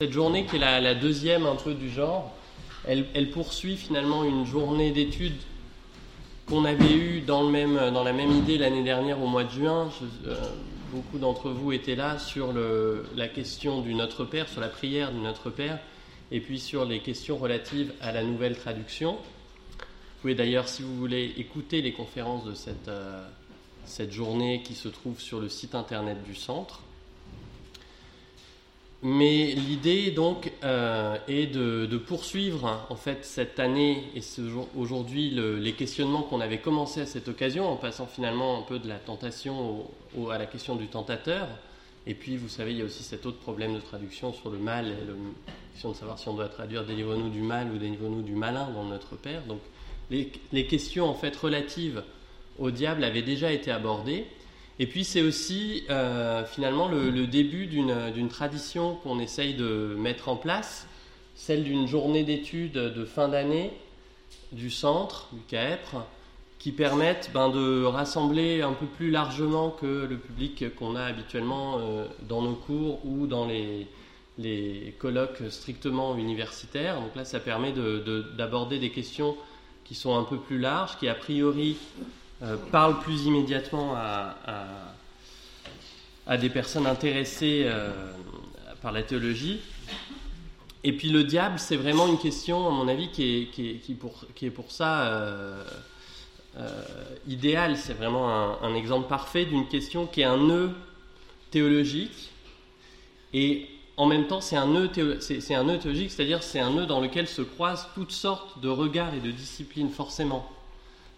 Cette journée, qui est la, deuxième un peu du genre, elle, poursuit finalement une journée d'études qu'on avait eue dans, la même idée l'année dernière au mois de juin. Euh, beaucoup d'entre vous étaient là sur la question du Notre Père, sur la prière du Notre Père, et puis sur les questions relatives à la nouvelle traduction. Vous pouvez d'ailleurs, si vous voulez, écouter les conférences de cette euh, journée qui se trouve sur le site internet du centre. Mais l'idée donc euh, est de, poursuivre en fait cette année et aujourd'hui les questionnements qu'on avait commencé à cette occasion en passant finalement un peu de la tentation à la question du tentateur. Et puis vous savez il y a aussi cet autre problème de traduction sur le mal et la question de savoir si on doit traduire délivre-nous du mal ou délivre-nous du malin dans Notre Père. Donc les, les questions en fait relatives au diable avaient déjà été abordées. Et puis c'est aussi euh, finalement le, début d'une tradition qu'on essaye de mettre en place, celle d'une journée d'études de fin d'année du centre, du CAEPR, qui permettent ben, de rassembler un peu plus largement que le public qu'on a habituellement euh, dans nos cours ou dans les, les, colloques strictement universitaires. Donc là, ça permet d'aborder des questions qui sont un peu plus larges, qui a priori euh, parle plus immédiatement à, des personnes intéressées euh, par la théologie. Et puis le diable, c'est vraiment une question, à mon avis, qui est, pour, ça euh, idéale. C'est vraiment un, exemple parfait d'une question qui est un nœud théologique. Et en même temps, c'est un, c'est, un nœud théologique, c'est-à-dire c'est un nœud dans lequel se croisent toutes sortes de regards et de disciplines, forcément.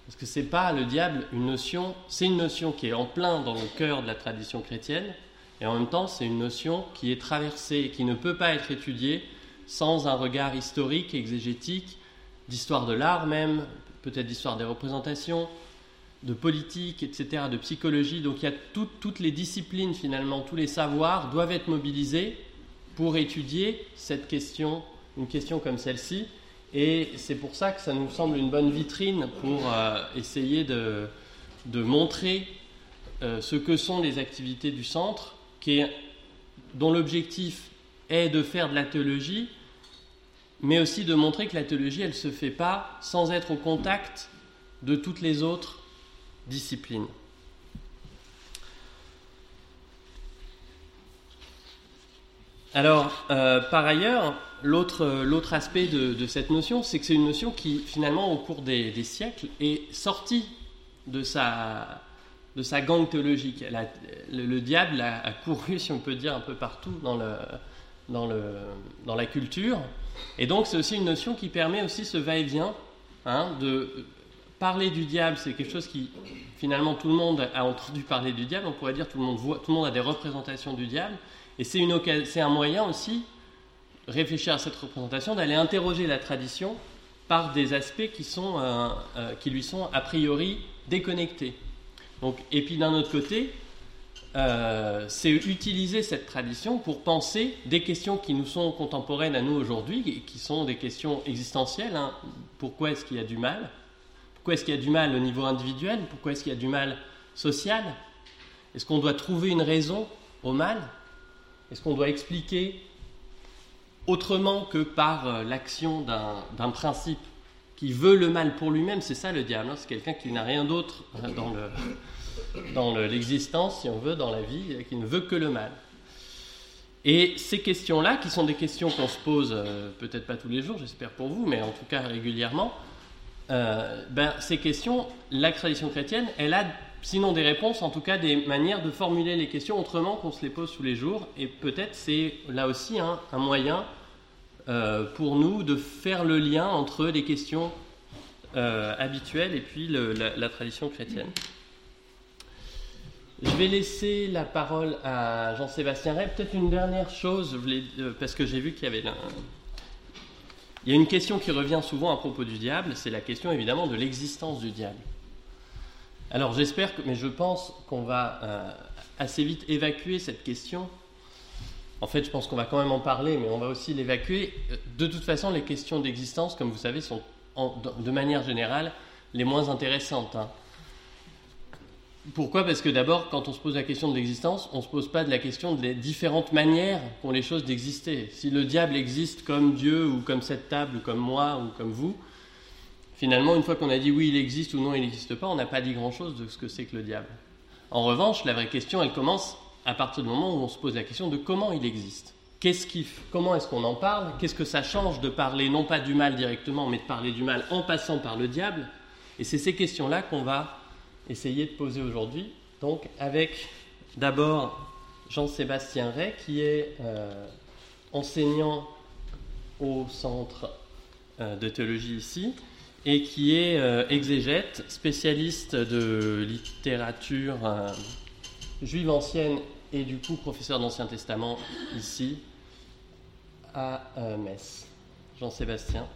Parce que c'est pas le diable une notion, c'est une notion qui est en plein dans le cœur de la tradition chrétienne, et en même temps c'est une notion qui est traversée, qui ne peut pas être étudiée sans un regard historique, exégétique, d'histoire de l'art même, peut-être d'histoire des représentations, de politique, etc., de psychologie. Donc il y a toutes les disciplines finalement, tous les savoirs doivent être mobilisés pour étudier cette question, une question comme celle-ci, et c'est pour ça que ça nous semble une bonne vitrine pour euh, essayer de, montrer euh, ce que sont les activités du centre, dont l'objectif est de faire de la théologie, mais aussi de montrer que la théologie, elle ne se fait pas sans être au contact de toutes les autres disciplines. Alors, euh, par ailleurs, l'autre aspect de, cette notion, c'est que c'est une notion qui, finalement, au cours des, siècles, est sortie de sa, de théologique. le, diable a, couru, si on peut dire, un peu partout dans, la culture. Et donc, c'est aussi une notion qui permet aussi ce va-et-vient hein, de parler du diable. C'est quelque chose qui, finalement, tout le monde a entendu parler du diable. On pourrait dire tout tout le monde a des représentations du diable. Et c'est un moyen aussi, réfléchir à cette représentation, d'aller interroger la tradition par des aspects qui, sont, euh, euh, qui lui sont a priori déconnectés. Donc, et puis d'un autre côté, euh, c'est utiliser cette tradition pour penser des questions qui nous sont contemporaines à nous aujourd'hui, qui sont des questions existentielles. Hein. Pourquoi est-ce qu'il y a du mal? Pourquoi est-ce qu'il y a du mal au niveau individuel? Pourquoi est-ce qu'il y a du mal social? Est-ce qu'on doit trouver une raison au mal? Est-ce qu'on doit expliquer autrement que par euh, l'action d'un principe qui veut le mal pour lui-même C'est ça le diable, hein. c'est quelqu'un qui n'a rien d'autre euh, dans l'existence, si on veut, dans la vie, euh, qui ne veut que le mal. Et ces questions-là, qui sont des questions qu'on se pose, peut-être pas tous les jours, j'espère pour vous, mais en tout cas régulièrement, ben, ces questions, la tradition chrétienne, elle a sinon des réponses, en tout cas des manières de formuler les questions autrement qu'on se les pose tous les jours. Et peut-être c'est là aussi un moyen euh, pour nous de faire le lien entre les questions euh, habituelles et puis la, tradition chrétienne. Je vais laisser la parole à Jean-Sébastien Rey. Peut-être une dernière chose, euh, parce que j'ai vu qu'il y avait... Il y a une question qui revient souvent à propos du diable, c'est la question évidemment de l'existence du diable. Alors j'espère que, mais je pense qu'on va euh, assez vite évacuer cette question. En fait, je pense qu'on va quand même en parler, mais on va aussi l'évacuer. De toute façon, les questions d'existence, comme vous savez, sont de manière générale les moins intéressantes. Hein. Pourquoi? Parce que d'abord, quand on se pose la question de l'existence, on ne se pose pas de la question des différentes manières qu'ont les choses d'exister. Si le diable existe comme Dieu, ou comme cette table, ou comme moi, ou comme vous, finalement, une fois qu'on a dit oui, il existe ou non, il n'existe pas, on n'a pas dit grand-chose de ce que c'est que le diable. En revanche, la vraie question, elle commence à partir du moment où on se pose la question de comment il existe. Comment est-ce qu'on en parle? Qu'est-ce que ça change de parler non pas du mal directement, mais de parler du mal en passant par le diable? Et c'est ces questions-là qu'on va essayer de poser aujourd'hui. Donc avec d'abord Jean-Sébastien Ray, qui est euh, enseignant au centre euh, de théologie ici, et qui est euh, exégète, spécialiste de littérature juive ancienne et du coup professeur d'Ancien Testament ici à Metz. Jean-Sébastien.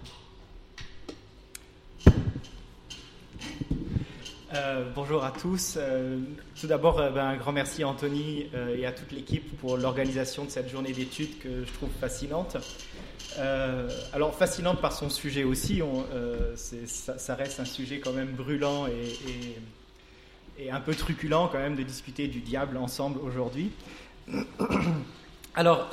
Euh, bonjour à tous. Euh, tout d'abord, euh, ben, un grand merci à Anthony et à toute l'équipe pour l'organisation de cette journée d'études que je trouve fascinante. Alors, fascinante par son sujet aussi. ça, reste un sujet quand même brûlant et, un peu truculent quand même de discuter du diable ensemble aujourd'hui. Alors,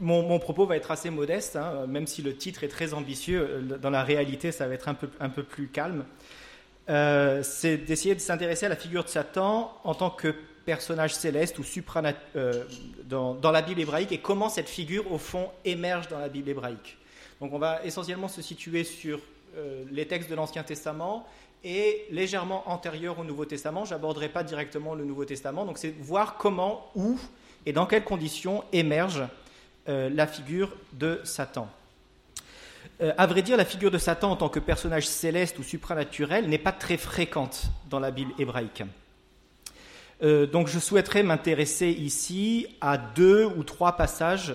mon, propos va être assez modeste, hein, même si le titre est très ambitieux. Euh, dans la réalité, ça va être un peu, un peu plus calme. Euh, c'est d'essayer de s'intéresser à la figure de Satan en tant que personnage céleste ou supranat euh, dans, la Bible hébraïque et comment cette figure, au fond, émerge dans la Bible hébraïque. Donc, on va essentiellement se situer sur les textes de l'Ancien Testament et légèrement antérieur au Nouveau Testament. J'aborderai pas directement le Nouveau Testament. Donc, c'est voir comment, où et dans quelles conditions émerge euh, la figure de Satan. Euh, à vrai dire, la figure de Satan en tant que personnage céleste ou supranaturel n'est pas très fréquente dans la Bible hébraïque. Euh, donc je souhaiterais m'intéresser ici à deux ou trois passages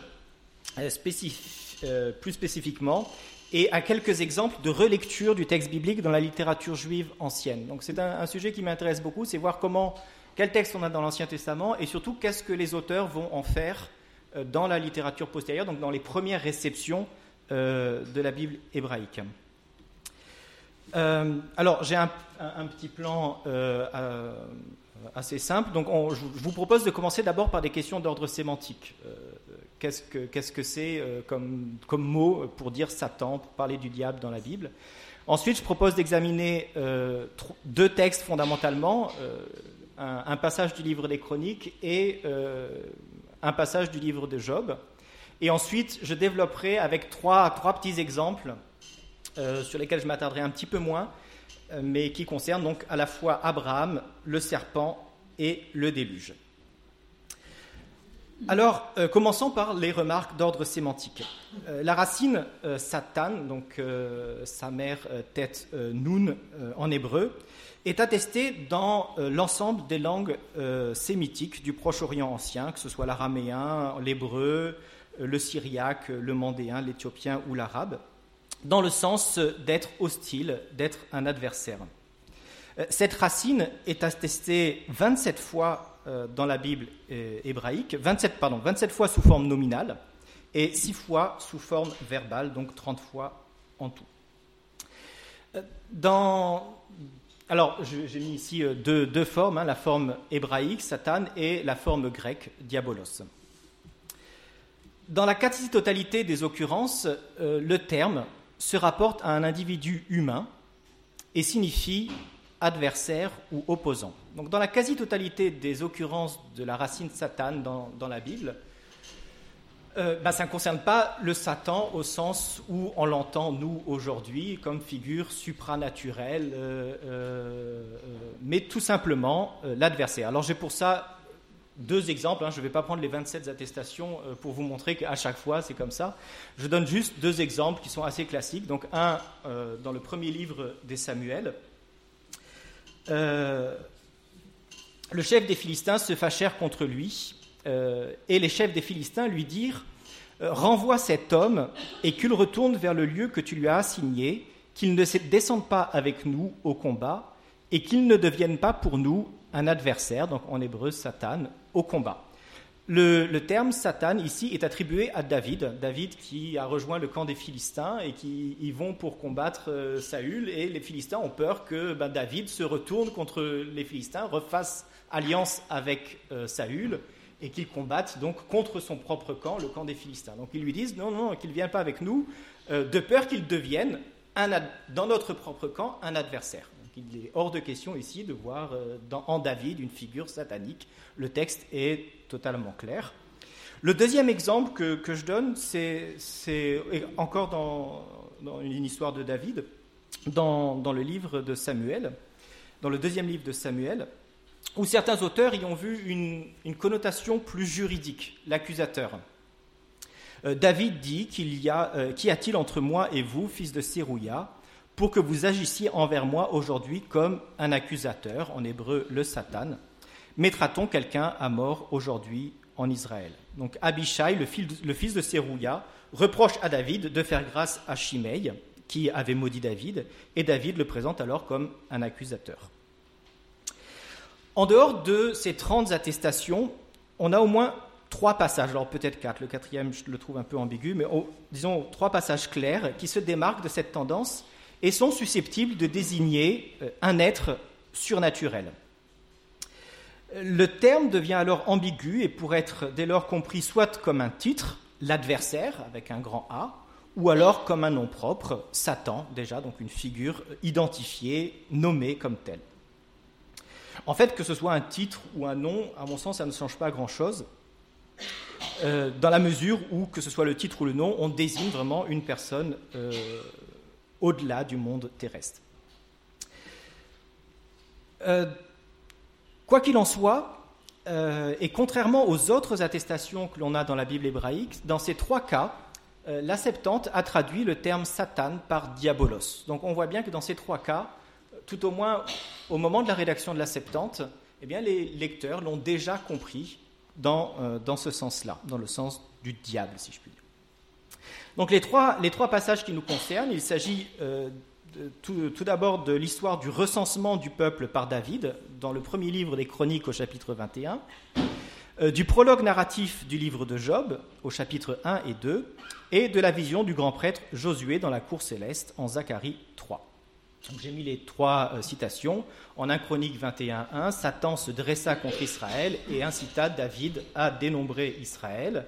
plus spécifiquement et à quelques exemples de relecture du texte biblique dans la littérature juive ancienne. Donc c'est un, un, sujet qui m'intéresse beaucoup, c'est voir comment, quel texte on a dans l'Ancien Testament et surtout qu'est-ce que les auteurs vont en faire euh, dans la littérature postérieure, donc dans les premières réceptions euh, de la Bible hébraïque. Euh, alors, j'ai un, petit plan assez simple. Donc, je vous propose de commencer d'abord par des questions d'ordre sémantique. qu'est-ce que c'est comme, comme, mot pour dire Satan, pour parler du diable dans la Bible? Ensuite, je propose d'examiner deux textes fondamentalement, un, un, passage du livre des Chroniques et un passage du livre de Job. Et ensuite, je développerai avec trois, trois petits exemples euh, sur lesquels je m'attarderai un petit peu moins, euh, mais qui concernent donc à la fois Abraham, le serpent et le déluge. Alors, euh, commençons par les remarques d'ordre sémantique. la racine Satan, donc sa mère tête Nun en hébreu, est attesté dans euh, l'ensemble des langues euh, sémitiques du Proche-Orient ancien, que ce soit l'araméen, l'hébreu, euh, le syriaque, le mandéen, l'éthiopien ou l'arabe, dans le sens d'être hostile, d'être un adversaire. Cette racine est attestée 27 fois dans la Bible hébraïque, 27, pardon, 27 fois sous forme nominale et 6 fois sous forme verbale, donc 30 fois en tout. Alors, j'ai mis ici euh, deux, formes, hein, la forme hébraïque, Satan, et la forme grecque, diabolos. Dans la quasi-totalité des occurrences, euh, le terme se rapporte à un individu humain et signifie adversaire ou opposant. Donc, dans la quasi-totalité des occurrences de la racine Satan dans la Bible, euh, bah, ça ne concerne pas le Satan au sens où on l'entend, nous, aujourd'hui, comme figure supranaturelle, euh, euh, mais tout simplement l'adversaire. Alors j'ai pour ça deux exemples, hein. je ne vais pas prendre les 27 attestations pour vous montrer qu'à chaque fois c'est comme ça. Je donne juste deux exemples qui sont assez classiques. Donc un dans le premier livre des Samuel. le chef des Philistins se fâchèrent contre lui euh, et les chefs des Philistins lui dirent euh, Renvoie cet homme et qu'il retourne vers le lieu que tu lui as assigné, qu'il ne descende pas avec nous au combat et qu'il ne devienne pas pour nous un adversaire, donc en hébreu Satan, au combat. Le, terme Satan ici est attribué à David, David qui a rejoint le camp des Philistins et qui y vont pour combattre euh, Saül et les Philistins ont peur que ben, David se retourne contre les Philistins, refasse alliance avec euh, Saül et qu'il combatte donc contre son propre camp, le camp des Philistins. Donc ils lui disent non, non, qu'il ne vienne pas avec nous, euh, de peur qu'il devienne dans notre propre camp un adversaire. Donc il est hors de question ici de voir en David une figure satanique. Le texte est totalement clair. Le deuxième exemple que, je donne, c'est encore dans, une histoire de David, dans, le livre de Samuel, dans le deuxième livre de Samuel, où certains auteurs y ont vu une, connotation plus juridique, l'accusateur. Euh, David dit qu'il y a, euh, qu'y a-t-il entre moi et vous, fils de Sérouya, pour que vous agissiez envers moi aujourd'hui comme un accusateur, en hébreu le Satan. Mettra-t-on quelqu'un à mort aujourd'hui en Israël? Donc Abishai, le fils de Sérouya, reproche à David de faire grâce à Shimei, qui avait maudit David, et David le présente alors comme un accusateur. En dehors de ces 30 attestations, on a au moins trois passages, alors peut-être quatre, le quatrième je le trouve un peu ambigu, mais disons trois passages clairs qui se démarquent de cette tendance et sont susceptibles de désigner euh, un être surnaturel. Le terme devient alors ambigu et pourrait être dès lors compris soit comme un titre, l'adversaire avec un grand A, ou alors comme un nom propre, Satan, déjà, donc une figure identifiée, nommée comme telle. En fait, que ce soit un titre ou un nom, à mon sens, ça ne change pas grand-chose, euh, dans la mesure où, que ce soit le titre ou le nom, on désigne vraiment une personne euh, au-delà du monde terrestre. Euh, Quoi qu'il en soit, euh, et contrairement aux autres attestations que l'on a dans la Bible hébraïque, dans ces trois cas, euh, la Septante a traduit le terme Satan par diabolos. Donc on voit bien que dans ces trois cas, tout au moins au moment de la rédaction de la Septante, eh bien, les lecteurs l'ont déjà compris dans, dans ce sens-là, dans le sens du diable, si je puis dire. Donc les trois, passages qui nous concernent, il s'agit tout, d'abord de l'histoire du recensement du peuple par David, dans le premier livre des Chroniques au chapitre 21, euh, du prologue narratif du livre de Job au chapitre 1 et 2, et de la vision du grand prêtre Josué dans la cour céleste en Zacharie 3. J'ai mis les trois euh, citations. En 1 Chronique 21.1, Satan se dressa contre Israël et incita David à dénombrer Israël.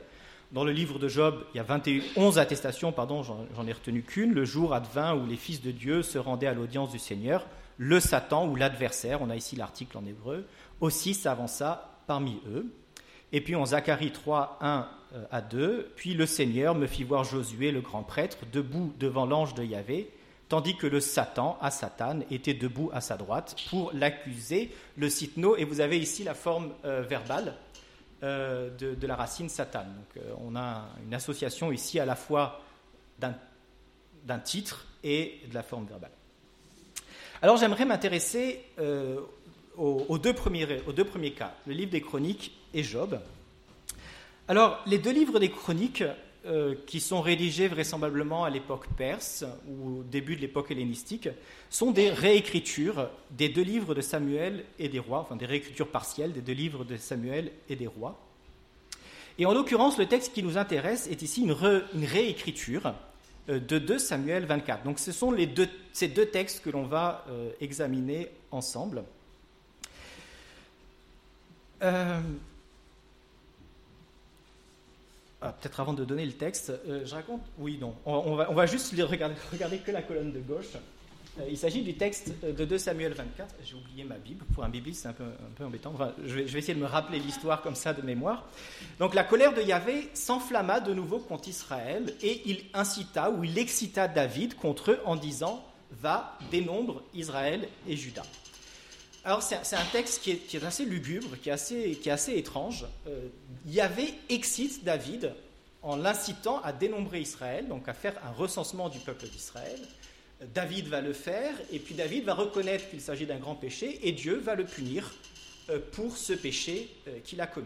Dans le livre de Job, il y a 21, attestations, pardon, j'en ai retenu qu'une, le jour advint où les fils de Dieu se rendaient à l'audience du Seigneur, le Satan ou l'adversaire, on a ici l'article en hébreu, aussi s'avança parmi eux. Et puis en Zacharie 3, 1 euh, à 2, puis le Seigneur me fit voir Josué, le grand prêtre, debout devant l'ange de Yahvé, tandis que le Satan, à Satan, était debout à sa droite pour l'accuser. Le citno, et vous avez ici la forme euh, verbale, euh, de, la racine Satan. Donc, euh, on a une association ici à la fois d'un titre et de la forme verbale. Alors j'aimerais m'intéresser euh, aux, deux aux deux premiers cas, le livre des chroniques et Job. Alors les deux livres des chroniques euh, qui sont rédigés vraisemblablement à l'époque perse ou au début de l'époque hellénistique, sont des réécritures des deux livres de Samuel et des rois, enfin des réécritures partielles des deux livres de Samuel et des rois. Et en l'occurrence, le texte qui nous intéresse est ici une, réécriture euh, de 2 Samuel 24. Donc ce sont ces deux textes que l'on va euh, examiner ensemble. Ah, peut-être avant de donner le texte, euh, je raconte Oui, non. On, va, juste regarder, que la colonne de gauche. Euh, il s'agit du texte de 2 Samuel 24. J'ai oublié ma Bible. Pour un bibliste, c'est un peu, un peu embêtant. je, vais, essayer de me rappeler l'histoire comme ça de mémoire. Donc, la colère de Yahvé s'enflamma de nouveau contre Israël et il incita ou il excita David contre eux en disant Va, dénombre Israël et Juda. Alors, c'est un texte qui est, assez lugubre, qui est assez, étrange. Euh, Yahvé excite David en l'incitant à dénombrer Israël, donc à faire un recensement du peuple d'Israël. David va le faire, et puis David va reconnaître qu'il s'agit d'un grand péché, et Dieu va le punir euh, pour ce péché euh, qu'il a commis.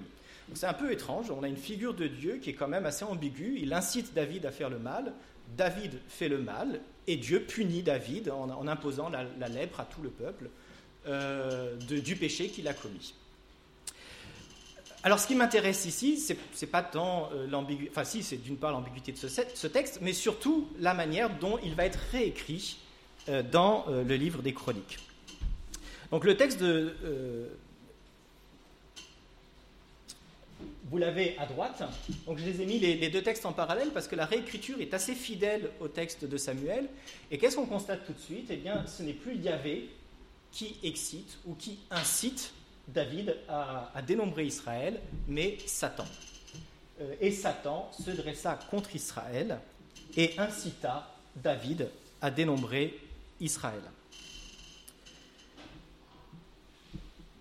C'est un peu étrange, on a une figure de Dieu qui est quand même assez ambiguë, il incite David à faire le mal, David fait le mal, et Dieu punit David en, imposant la lèpre à tout le peuple. Euh, du péché qu'il a commis. alors, ce qui m'intéresse ici, c'est pas tant euh, l'ambiguïté, enfin si, c'est d'une part l'ambiguïté de ce, texte, mais surtout la manière dont il va être réécrit euh, dans euh, le livre des Chroniques. Donc, le texte de, vous l'avez à droite. Donc, je les ai mis les, les, deux textes en parallèle parce que la réécriture est assez fidèle au texte de Samuel. Et qu'est-ce qu'on constate tout de suite? Eh bien, ce n'est plus Yahvé qui excite ou qui incite David a, dénombré Israël, mais Satan. Euh, et Satan se dressa contre Israël et incita David à dénombrer Israël.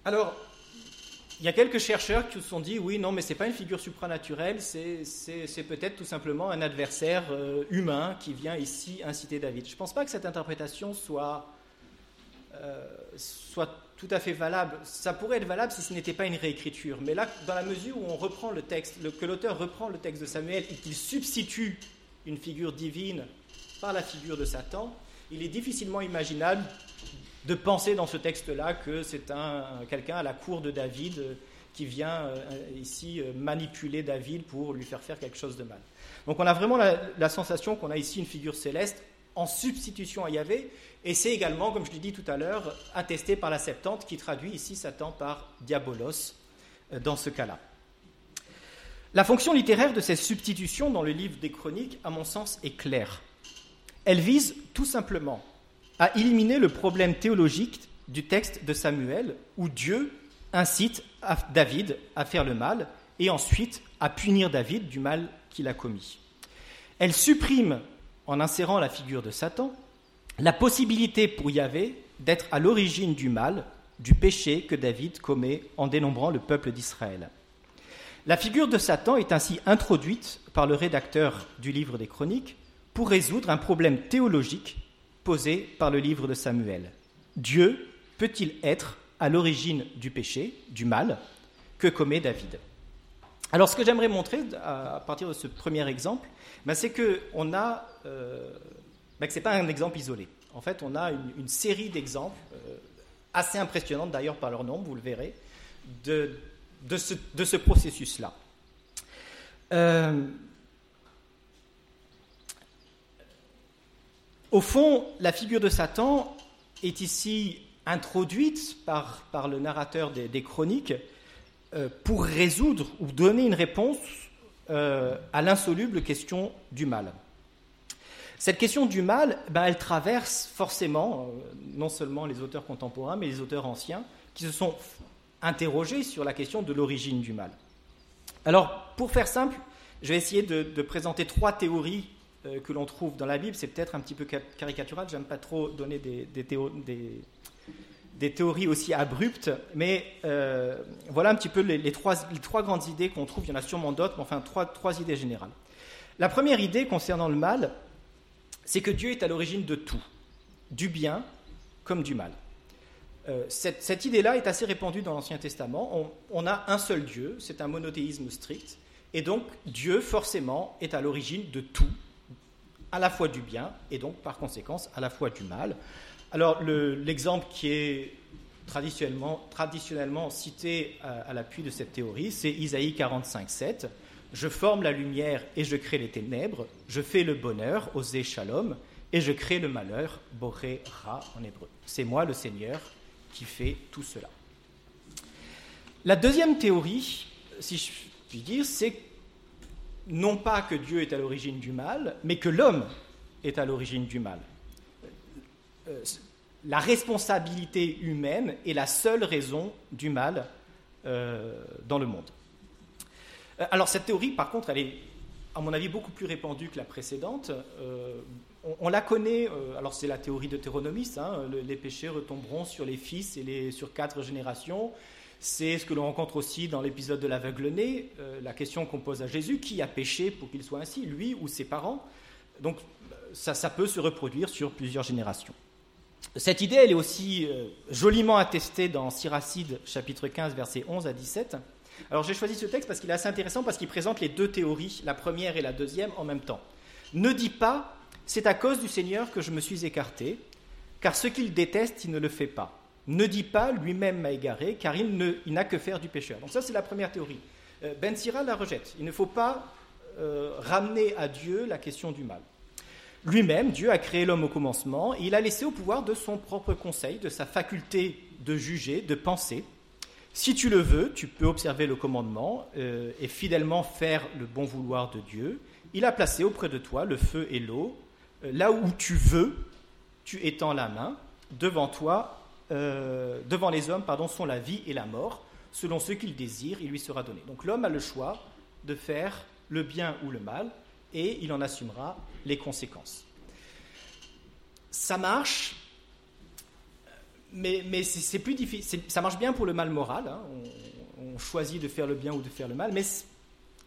Alors, il y a quelques chercheurs qui se sont dit oui, non, mais ce n'est pas une figure supranaturelle, c'est peut-être tout simplement un adversaire euh, humain qui vient ici inciter David. Je ne pense pas que cette interprétation soit, soit tout à fait valable. Ça pourrait être valable si ce n'était pas une réécriture. Mais là, dans la mesure où on reprend le texte, que l'auteur reprend le texte de Samuel et qu'il substitue une figure divine par la figure de Satan, il est difficilement imaginable de penser dans ce texte-là que c'est un, quelqu'un à la cour de David euh, qui vient euh, ici euh, manipuler David pour lui faire faire quelque chose de mal. Donc on a vraiment la sensation qu'on a ici une figure céleste en substitution à Yahvé, et c'est également, comme je l'ai dit tout à l'heure, attesté par la Septante qui traduit ici Satan par diabolos euh, dans ce cas-là. La fonction littéraire de cette substitution dans le livre des Chroniques, à mon sens, est claire. Elle vise tout simplement à éliminer le problème théologique du texte de Samuel, où Dieu incite David à faire le mal et ensuite à punir David du mal qu'il a commis. Elle supprime, en insérant la figure de Satan, la possibilité pour Yahvé d'être à l'origine du mal, du péché que David commet en dénombrant le peuple d'Israël. La figure de Satan est ainsi introduite par le rédacteur du livre des Chroniques pour résoudre un problème théologique posé par le livre de Samuel. Dieu peut-il être à l'origine du péché, du mal, que commet David? Alors ce que j'aimerais montrer à partir de ce premier exemple, ben, c'est qu'on a euh, ce n'est pas un exemple isolé. En fait, on a une, série d'exemples, euh, assez impressionnantes d'ailleurs par leur nombre, vous le verrez, de, ce, processus-là. Euh, au fond, la figure de Satan est ici introduite par, par le narrateur des, chroniques euh, pour résoudre ou donner une réponse à l'insoluble question du mal. Cette question du mal, ben, elle traverse forcément euh, non seulement les auteurs contemporains, mais les auteurs anciens, qui se sont interrogés sur la question de l'origine du mal. Alors, pour faire simple, je vais essayer de, présenter trois théories euh, que l'on trouve dans la Bible. C'est peut-être un petit peu caricatural, j'aime pas trop donner des, théories aussi abruptes, mais euh, voilà un petit peu les, trois, grandes idées qu'on trouve. Il y en a sûrement d'autres, mais enfin trois idées générales. La première idée concernant le mal, c'est que Dieu est à l'origine de tout, du bien comme du mal. Euh, cette, idée-là est assez répandue dans l'Ancien Testament. On, a un seul Dieu, c'est un monothéisme strict, et donc Dieu forcément est à l'origine de tout, à la fois du bien et donc par conséquence à la fois du mal. Alors l'exemple qui est traditionnellement, cité à, à l'appui de cette théorie, c'est Isaïe 45, 7. Je forme la lumière et je crée les ténèbres. Je fais le bonheur, osé shalom, et je crée le malheur, boré ra en hébreu. C'est moi le Seigneur qui fait tout cela. La deuxième théorie, si je puis dire, c'est non pas que Dieu est à l'origine du mal, mais que l'homme est à l'origine du mal. Euh, la responsabilité humaine est la seule raison du mal euh, dans le monde. Euh, alors cette théorie, par contre, elle est, à mon avis, beaucoup plus répandue que la précédente. Euh, on, la connaît, euh, alors c'est la théorie deutéronomiste, hein, les péchés retomberont sur les fils et sur quatre générations. C'est ce que l'on rencontre aussi dans l'épisode de l'aveugle-né, la question qu'on pose à Jésus, qui a péché pour qu'il soit ainsi, lui ou ses parents Donc ça, ça, peut se reproduire sur plusieurs générations. Cette idée, elle est aussi joliment attestée dans Siracide, chapitre 15, versets 11 à 17. Alors j'ai choisi ce texte parce qu'il est assez intéressant parce qu'il présente les deux théories, la première et la deuxième, en même temps. Ne dis pas, c'est à cause du Seigneur que je me suis écarté, car ce qu'il déteste, il ne le fait pas. ne dit pas lui-même m'a égaré, car il n'a que faire du pécheur. Donc ça, c'est la première théorie. Euh, ben Sira la rejette. Il ne faut pas euh, ramener à Dieu la question du mal. Lui-même, Dieu a créé l'homme au commencement, et il a laissé au pouvoir de son propre conseil, de sa faculté de juger, de penser. Si tu le veux, tu peux observer le commandement euh, et fidèlement faire le bon vouloir de Dieu. Il a placé auprès de toi le feu et l'eau. là où tu veux, tu étends la main. Devant toi, devant les hommes, pardon, sont la vie et la mort. Selon ce qu'il désire, il lui sera donné. Donc l'homme a le choix de faire le bien ou le mal, et il en assumera les conséquences. Ça marche, mais, mais c'est plus difficile. Ça marche bien pour le mal moral. Hein. On, choisit de faire le bien ou de faire le mal, mais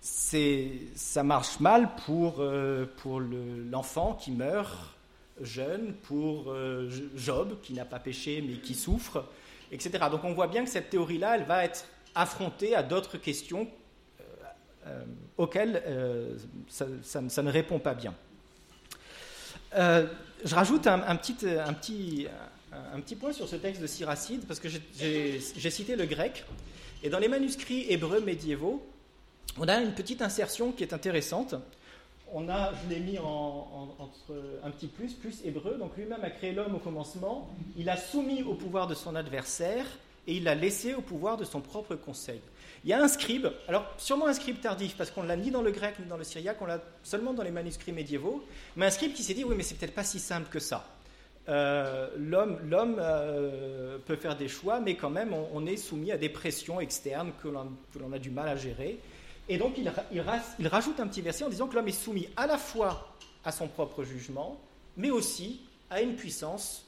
ça marche mal pour, euh, pour l'enfant qui meurt jeune, pour euh, Job qui n'a pas péché mais qui souffre, etc. Donc on voit bien que cette théorie-là, elle va être affrontée à d'autres questions euh, auxquelles ça, ne répond pas bien. Je rajoute un, petit, un, petit, un, petit, point sur ce texte de Siracide, parce que j'ai cité le grec, et dans les manuscrits hébreux médiévaux, on a une petite insertion qui est intéressante. On a, je l'ai mis en, entre un petit plus, plus hébreu, donc lui-même a créé l'homme au commencement, il a soumis au pouvoir de son adversaire, et il l'a laissé au pouvoir de son propre conseil. Il y a un scribe, alors sûrement un scribe tardif, parce qu'on l'a ni dans le grec ni dans le syriaque, on l'a seulement dans les manuscrits médiévaux, mais un scribe qui s'est dit oui, mais c'est peut-être pas si simple que ça. Euh, l'homme euh, peut faire des choix, mais quand même, on, est soumis à des pressions externes que l'on a du mal à gérer. Et donc, il, il, rajoute un petit verset en disant que l'homme est soumis à la fois à son propre jugement, mais aussi à une puissance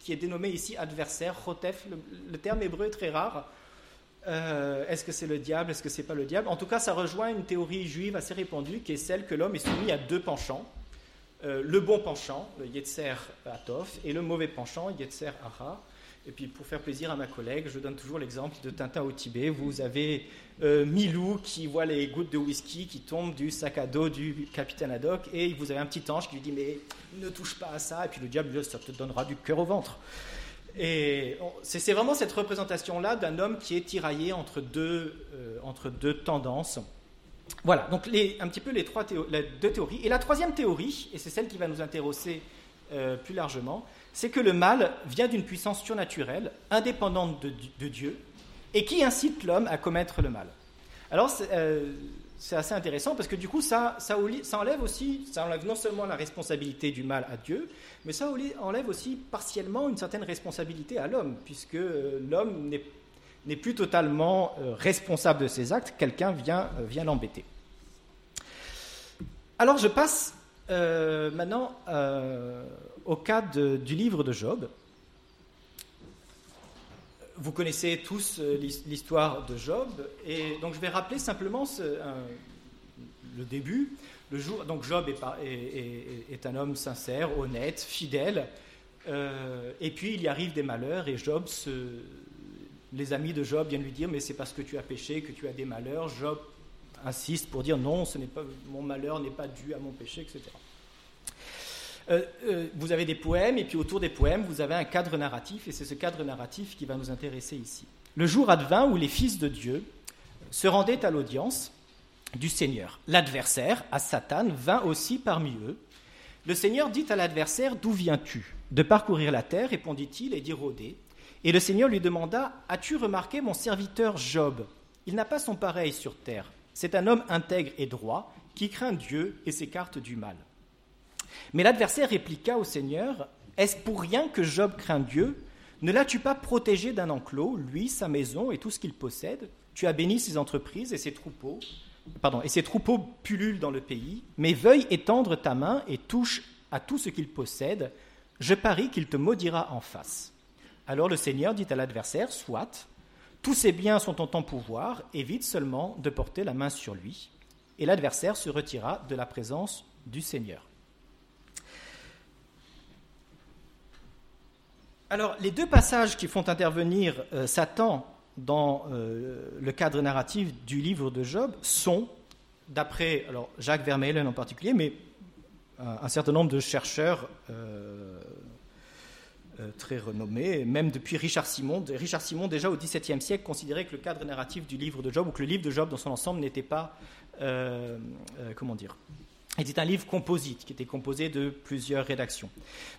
qui est dénommée ici adversaire, rotef. le terme hébreu est très rare. Euh, est-ce que c'est le diable? Est-ce que c'est pas le diable? En tout cas, ça rejoint une théorie juive assez répandue qui est celle que l'homme est soumis à deux penchants. Euh, le bon penchant, le Yetzer Atov, et le mauvais penchant, Yetzer Ara. Et puis pour faire plaisir à ma collègue, je donne toujours l'exemple de Tintin au Tibet. Vous avez euh, Milou qui voit les gouttes de whisky qui tombent du sac à dos du capitaine Haddock, et vous avez un petit ange qui lui dit mais ne touche pas à ça, et puis le diable ça te donnera du cœur au ventre. Et c'est vraiment cette représentation-là d'un homme qui est tiraillé entre deux, euh, entre deux tendances. Voilà, donc un petit peu les, trois les deux théories. Et la troisième théorie, et c'est celle qui va nous intéresser euh, plus largement, c'est que le mal vient d'une puissance surnaturelle, indépendante de, Dieu, et qui incite l'homme à commettre le mal. Alors, euh, c'est assez intéressant parce que du coup, ça, ça, enlève aussi, ça enlève non seulement la responsabilité du mal à Dieu, mais ça enlève aussi partiellement une certaine responsabilité à l'homme, puisque euh, l'homme n'est plus totalement euh, responsable de ses actes, quelqu'un vient, euh, vient l'embêter. Alors je passe maintenant au cas du livre de Job. Vous connaissez tous euh, l'histoire de Job, et donc je vais rappeler simplement le début. Donc Job est, un homme sincère, honnête, fidèle, euh, et puis il y arrive des malheurs, et Job, les amis de Job viennent lui dire, mais c'est parce que tu as péché que tu as des malheurs. Job insiste pour dire, non, ce n'est pas, mon malheur n'est pas dû à mon péché, etc. Euh, euh, vous avez des poèmes, et puis autour des poèmes, vous avez un cadre narratif, et c'est ce cadre narratif qui va nous intéresser ici. Le jour advint où les fils de Dieu se rendaient à l'audience du Seigneur. L'adversaire, à Satan, vint aussi parmi eux. Le Seigneur dit à l'adversaire D'où viens-tu? De parcourir la terre, répondit-il, et d'y rôder. Et le Seigneur lui demanda As-tu remarqué mon serviteur Job? Il n'a pas son pareil sur terre. C'est un homme intègre et droit qui craint Dieu et s'écarte du mal. Mais l'adversaire répliqua au Seigneur Est-ce pour rien que Job craint Dieu? Ne l'as-tu pas protégé d'un enclos, lui, sa maison et tout ce qu'il possède? Tu as béni ses entreprises et ses troupeaux. Pardon, et ses troupeaux pullulent dans le pays. Mais veuille étendre ta main et touche à tout ce qu'il possède. Je parie qu'il te maudira en face. Alors le Seigneur dit à l'adversaire Soit, tous ses biens sont en ton pouvoir, évite seulement de porter la main sur lui. Et l'adversaire se retira de la présence du Seigneur. Alors, les deux passages qui font intervenir euh, Satan dans euh, le cadre narratif du livre de Job sont, d'après Jacques Vermeulen en particulier, mais un certain nombre de chercheurs très renommé, même depuis Richard Simon. Richard Simon, déjà au XVIIe siècle, considérait que le cadre narratif du livre de Job, ou que le livre de Job dans son ensemble n'était pas, comment dire, était un livre composite, qui était composé de plusieurs rédactions.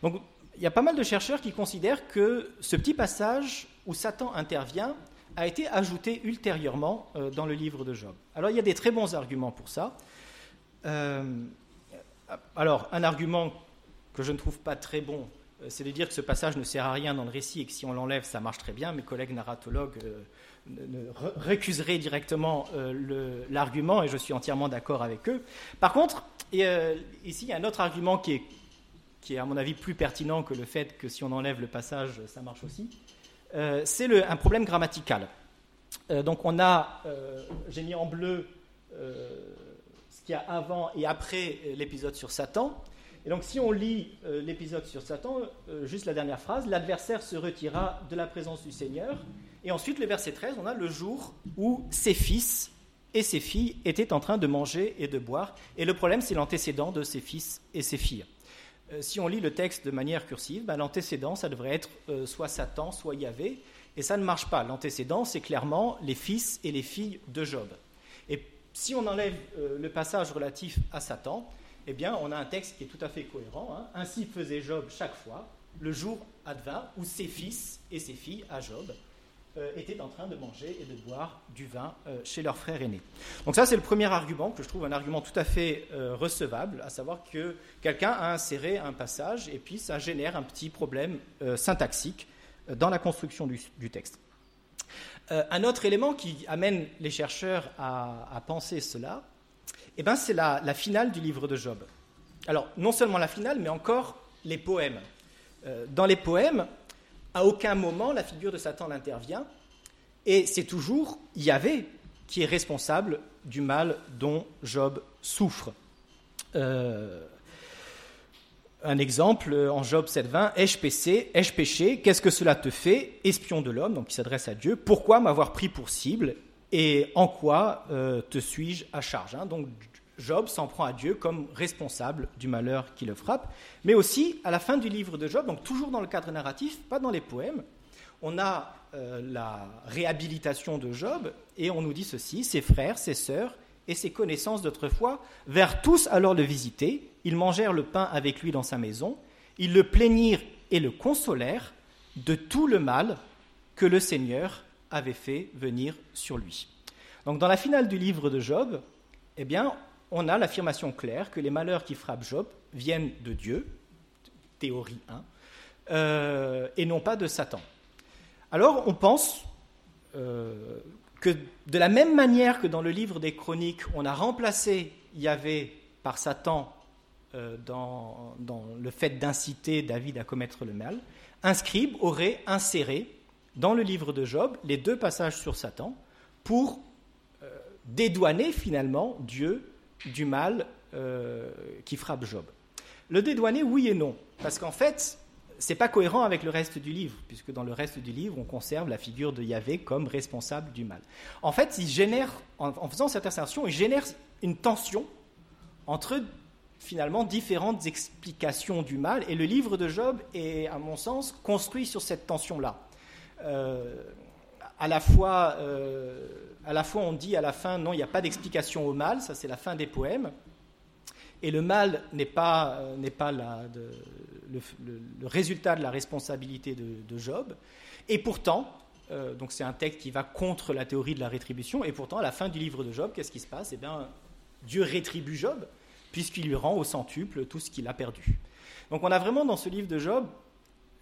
Donc, il y a pas mal de chercheurs qui considèrent que ce petit passage où Satan intervient a été ajouté ultérieurement euh, dans le livre de Job. Alors il y a des très bons arguments pour ça. Euh, alors un argument que je ne trouve pas très bon, euh, c'est de dire que ce passage ne sert à rien dans le récit et que si on l'enlève, ça marche très bien. Mes collègues narratologues récuseraient directement l'argument et je suis entièrement d'accord avec eux. Par contre, ici, il y a un autre argument qui est, qui est, à mon avis, plus pertinent que le fait que si on enlève le passage, ça marche aussi. Euh, c'est un problème grammatical. Euh, donc on a, euh, j'ai mis en bleu ce qu'il y a avant et après l'épisode sur Satan. Et donc si on lit l'épisode sur Satan, juste la dernière phrase, l'adversaire se retira de la présence du Seigneur. Et ensuite, le verset 13, on a le jour où ses fils et ses filles étaient en train de manger et de boire. Et le problème, c'est l'antécédent de ses fils et ses filles. Euh, si on lit le texte de manière cursive, ben, l'antécédent, ça devrait être euh, soit Satan, soit Yahvé, et ça ne marche pas. L'antécédent, c'est clairement les fils et les filles de Job. Et si on enlève euh, le passage relatif à Satan, eh bien, on a un texte qui est tout à fait cohérent. Hein. Ainsi faisait Job chaque fois, le jour advint où ses fils et ses filles à Job euh, étaient en train de manger et de boire du vin euh, chez leur frère aîné. Donc ça, c'est le premier argument que je trouve un argument tout à fait euh, recevable, à savoir que quelqu'un a inséré un passage et puis ça génère un petit problème syntaxique dans la construction du, texte. un autre élément qui amène les chercheurs à, penser cela, eh ben, c'est la, finale du livre de Job. Alors, non seulement la finale, mais encore les poèmes. dans les poèmes, à aucun moment la figure de Satan n'intervient, et c'est toujours Yahvé qui est responsable du mal dont Job souffre. Euh, un exemple en Job 7.20, ai-je péché, ai-je péché, qu'est-ce que cela te fait, espion de l'homme, donc il s'adresse à Dieu, pourquoi m'avoir pris pour cible? Et en quoi euh, te suis-je à charge hein? Donc Job s'en prend à Dieu comme responsable du malheur qui le frappe. Mais aussi, à la fin du livre de Job, donc toujours dans le cadre narratif, pas dans les poèmes, on a euh, la réhabilitation de Job et on nous dit ceci ses frères, ses sœurs et ses connaissances d'autrefois vinrent tous alors le visiter. Ils mangèrent le pain avec lui dans sa maison. Ils le plaignirent et le consolèrent de tout le mal que le Seigneur avait fait venir sur lui. Donc, dans la finale du livre de Job, eh bien, on a l'affirmation claire que les malheurs qui frappent Job viennent de Dieu, théorie 1, euh, et non pas de Satan. Alors on pense euh, que de la même manière que dans le livre des chroniques, on a remplacé Yahvé par Satan euh, dans, dans, le fait d'inciter David à commettre le mal, un scribe aurait inséré dans le livre de Job les deux passages sur Satan pour dédouaner finalement Dieu du mal euh, qui frappe Job. Le dédouaner, oui et non, parce qu'en fait, c'est pas cohérent avec le reste du livre, puisque dans le reste du livre, on conserve la figure de Yahvé comme responsable du mal. En fait, il génère, en, faisant cette assertion, il génère une tension entre finalement différentes explications du mal, et le livre de Job est, à mon sens, construit sur cette tension-là. Euh, à la fois, euh, à la fois on dit à la fin non, il n'y a pas d'explication au mal, ça c'est la fin des poèmes, et le mal n'est pas, euh, pas le, résultat de la responsabilité de, Job, et pourtant, euh, donc c'est un texte qui va contre la théorie de la rétribution, et pourtant à la fin du livre de Job, qu'est-ce qui se passe? Eh bien, Dieu rétribue Job, puisqu'il lui rend au centuple tout ce qu'il a perdu. Donc on a vraiment dans ce livre de Job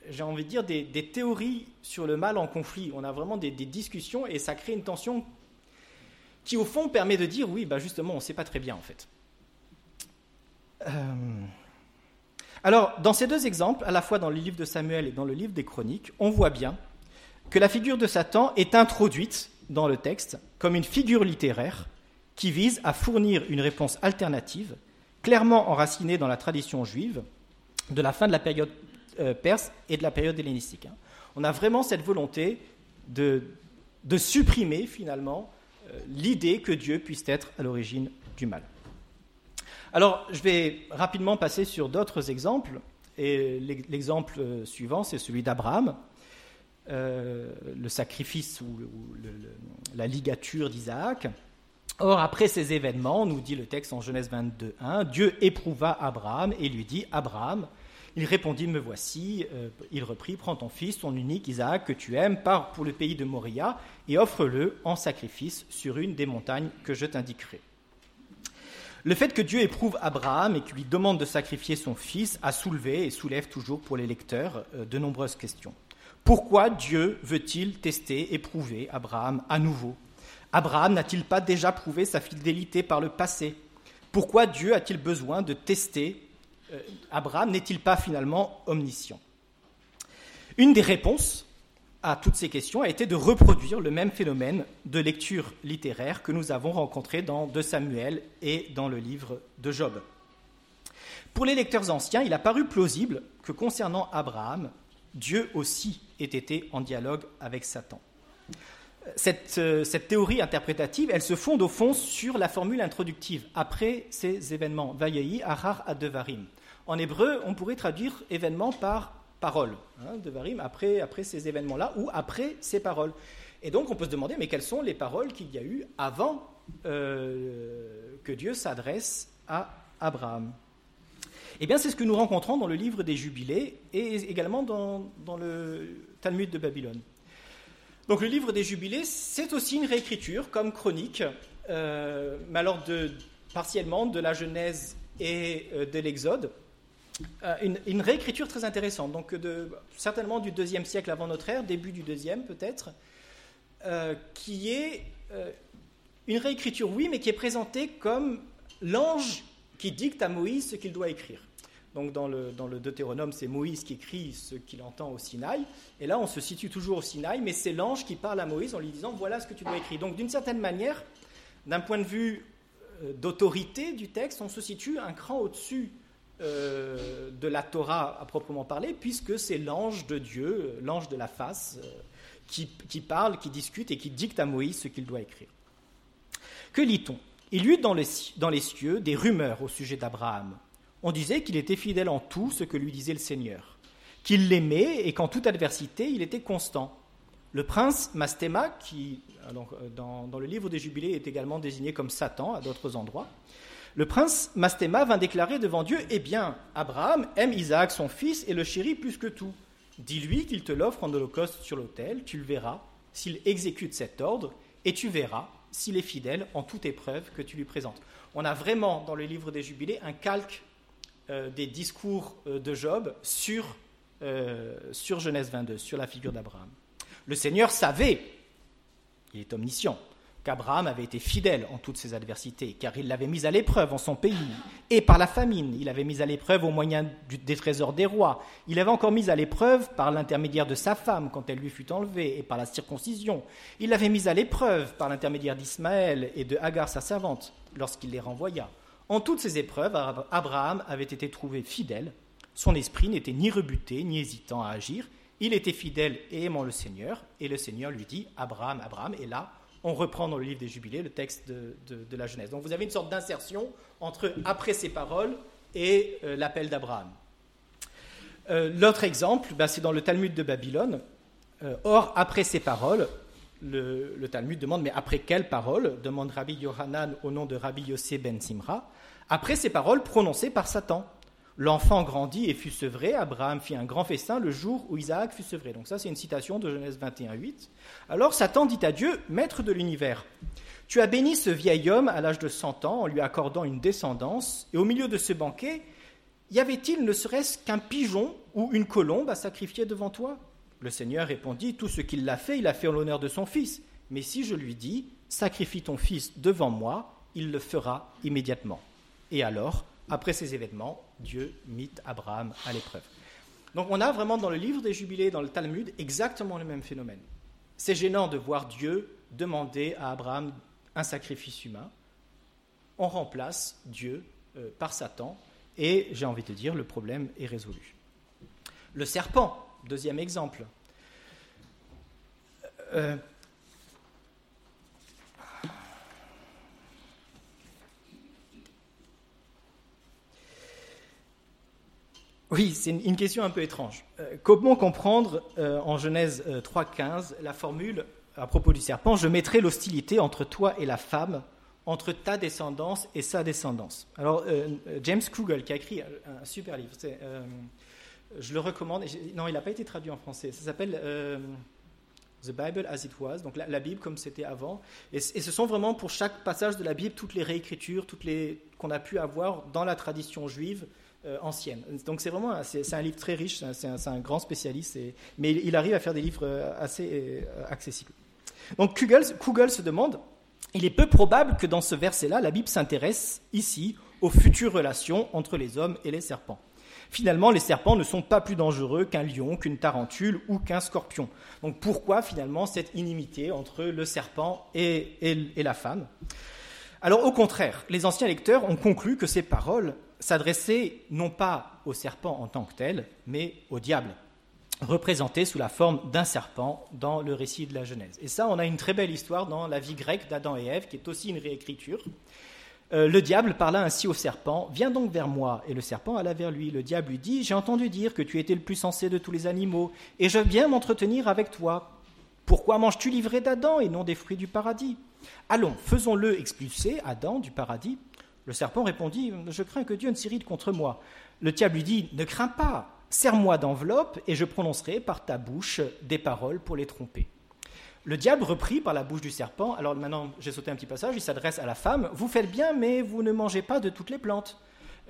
j'ai envie de dire, des, théories sur le mal en conflit. On a vraiment des, discussions et ça crée une tension qui, au fond, permet de dire oui, bah justement, on ne sait pas très bien en fait. Euh, alors, dans ces deux exemples, à la fois dans le livre de Samuel et dans le livre des Chroniques, on voit bien que la figure de Satan est introduite dans le texte comme une figure littéraire qui vise à fournir une réponse alternative, clairement enracinée dans la tradition juive de la fin de la période euh, perse et de la période hellénistique. Hein. On a vraiment cette volonté de, supprimer finalement l'idée que Dieu puisse être à l'origine du mal. Alors, je vais rapidement passer sur d'autres exemples. Et l'exemple suivant, c'est celui d'Abraham, euh, le sacrifice ou, la ligature d'Isaac. Or, après ces événements, nous dit le texte en Genèse 22.1, Dieu éprouva Abraham et lui dit, Abraham, il répondit, me voici. Euh, il reprit, prends ton fils, ton unique Isaac que tu aimes, pars pour le pays de Moria et offre-le en sacrifice sur une des montagnes que je t'indiquerai. Le fait que Dieu éprouve Abraham et qu'il lui demande de sacrifier son fils a soulevé et soulève toujours pour les lecteurs euh, de nombreuses questions. Pourquoi Dieu veut-il tester, éprouver Abraham à nouveau? Abraham n'a-t-il pas déjà prouvé sa fidélité par le passé? Pourquoi Dieu a-t-il besoin de tester euh, Abraham N'est-il pas finalement omniscient? Une des réponses à toutes ces questions a été de reproduire le même phénomène de lecture littéraire que nous avons rencontré dans De Samuel et dans le livre de Job. Pour les lecteurs anciens, il a paru plausible que concernant Abraham, Dieu aussi ait été en dialogue avec Satan. Cette, euh, théorie interprétative, elle se fonde au fond sur la formule introductive après ces événements, Vayahi, Arar, Adevarim. En hébreu, on pourrait traduire événement par paroles, hein, de Varim, après, après ces événements-là, ou après ces paroles. Et donc on peut se demander, mais quelles sont les paroles qu'il y a eu avant euh, que Dieu s'adresse à Abraham? Eh bien, c'est ce que nous rencontrons dans le livre des Jubilés et également dans, dans le Talmud de Babylone. Donc le livre des Jubilés, c'est aussi une réécriture comme chronique, euh, mais alors de, partiellement de la Genèse et euh, de l'Exode. Euh, une, réécriture très intéressante, donc de, certainement du deuxième siècle avant notre ère, début du deuxième peut-être, euh, qui est euh, une réécriture, oui, mais qui est présentée comme l'ange qui dicte à Moïse ce qu'il doit écrire. Donc dans le, dans le Deutéronome, c'est Moïse qui écrit ce qu'il entend au Sinaï, et là on se situe toujours au Sinaï, mais c'est l'ange qui parle à Moïse en lui disant voilà ce que tu dois écrire. Donc d'une certaine manière, d'un point de vue d'autorité du texte, on se situe un cran au-dessus euh, de la Torah à proprement parler, puisque c'est l'ange de Dieu, l'ange de la face, euh, qui, parle, qui discute et qui dicte à Moïse ce qu'il doit écrire. Que lit-on? Il y eut dans les, dans les cieux des rumeurs au sujet d'Abraham. On disait qu'il était fidèle en tout ce que lui disait le Seigneur, qu'il l'aimait et qu'en toute adversité il était constant. Le prince Mastéma, qui euh, dans, dans, le livre des Jubilés est également désigné comme Satan à d'autres endroits, le prince Mastéma vint déclarer devant Dieu Eh bien, Abraham aime Isaac son fils et le chérit plus que tout. Dis-lui qu'il te l'offre en holocauste sur l'autel, tu le verras s'il exécute cet ordre, et tu verras s'il est fidèle en toute épreuve que tu lui présentes. On a vraiment dans le livre des Jubilés un calque euh, des discours euh, de Job sur, euh, sur Genèse 22, sur la figure d'Abraham. Le Seigneur savait, il est omniscient, qu'Abraham avait été fidèle en toutes ses adversités, car il l'avait mis à l'épreuve en son pays, et par la famine, il avait mis à l'épreuve au moyen des trésors des rois, il avait encore mis à l'épreuve par l'intermédiaire de sa femme quand elle lui fut enlevée, et par la circoncision, il l'avait mis à l'épreuve par l'intermédiaire d'Ismaël et de Hagar sa servante, lorsqu'il les renvoya. En toutes ces épreuves, Abraham avait été trouvé fidèle, son esprit n'était ni rebuté, ni hésitant à agir, il était fidèle et aimant le Seigneur, et le Seigneur lui dit, Abraham, Abraham, et là, on reprend dans le livre des Jubilés le texte de, la Genèse. Donc vous avez une sorte d'insertion entre après ces paroles et euh, l'appel d'Abraham. Euh, l'autre exemple, ben, c'est dans le Talmud de Babylone. Euh, or, après ces paroles, le, le, Talmud demande, mais après quelles paroles demande Rabbi Yohanan au nom de Rabbi Yossé ben Simra. Après ces paroles prononcées par Satan. L'enfant grandit et fut sevré. Abraham fit un grand festin le jour où Isaac fut sevré. Donc ça, c'est une citation de Genèse 21, 8. Alors Satan dit à Dieu, Maître de l'univers, tu as béni ce vieil homme à l'âge de 100 ans en lui accordant une descendance, et au milieu de ce banquet, y avait-il ne serait-ce qu'un pigeon ou une colombe à sacrifier devant toi? Le Seigneur répondit, Tout ce qu'il a fait, il a fait en l'honneur de son fils. Mais si je lui dis, Sacrifie ton fils devant moi, il le fera immédiatement. Et alors, après ces événements, Dieu mit Abraham à l'épreuve. Donc on a vraiment dans le livre des Jubilés, dans le Talmud, exactement le même phénomène. C'est gênant de voir Dieu demander à Abraham un sacrifice humain. On remplace Dieu euh, par Satan et j'ai envie de dire, le problème est résolu. Le serpent, deuxième exemple. Euh, Oui, c'est une, question un peu étrange. Euh, comment comprendre euh, en Genèse 3.15 la formule à propos du serpent Je mettrai l'hostilité entre toi et la femme, entre ta descendance et sa descendance. Alors, James Krugel, qui a écrit un, super livre, je le recommande. Non, il n'a pas été traduit en français. Ça s'appelle The Bible as it was, donc la, Bible comme c'était avant. Et, ce sont vraiment pour chaque passage de la Bible toutes les réécritures, toutes les qu'on a pu avoir dans la tradition juive euh, ancienne. Donc c'est vraiment c'est, un livre très riche, c'est un, grand spécialiste, mais il, arrive à faire des livres euh, assez euh, accessibles. Donc Kugel, se demande, il est peu probable que dans ce verset-là, la Bible s'intéresse ici aux futures relations entre les hommes et les serpents. Finalement, les serpents ne sont pas plus dangereux qu'un lion, qu'une tarentule ou qu'un scorpion. Donc pourquoi finalement cette inimité entre le serpent et, la femme? Alors au contraire, les anciens lecteurs ont conclu que ces paroles s'adressaient non pas au serpent en tant que tel, mais au diable représenté sous la forme d'un serpent dans le récit de la Genèse. Et ça, on a une très belle histoire dans la vie grecque d'Adam et Ève, qui est aussi une réécriture. Euh, le diable parla ainsi au serpent, Viens donc vers moi. Et le serpent alla vers lui. Le diable lui dit, J'ai entendu dire que tu étais le plus sensé de tous les animaux, et je viens m'entretenir avec toi. Pourquoi manges-tu livré d'Adam et non des fruits du paradis Allons, faisons-le expulser, Adam, du paradis. Le serpent répondit, Je crains que Dieu ne s'irrite contre moi. Le diable lui dit, Ne crains pas, serre-moi d'enveloppe, et je prononcerai par ta bouche des paroles pour les tromper. Le diable reprit par la bouche du serpent, alors maintenant j'ai sauté un petit passage, il s'adresse à la femme, Vous faites bien, mais vous ne mangez pas de toutes les plantes.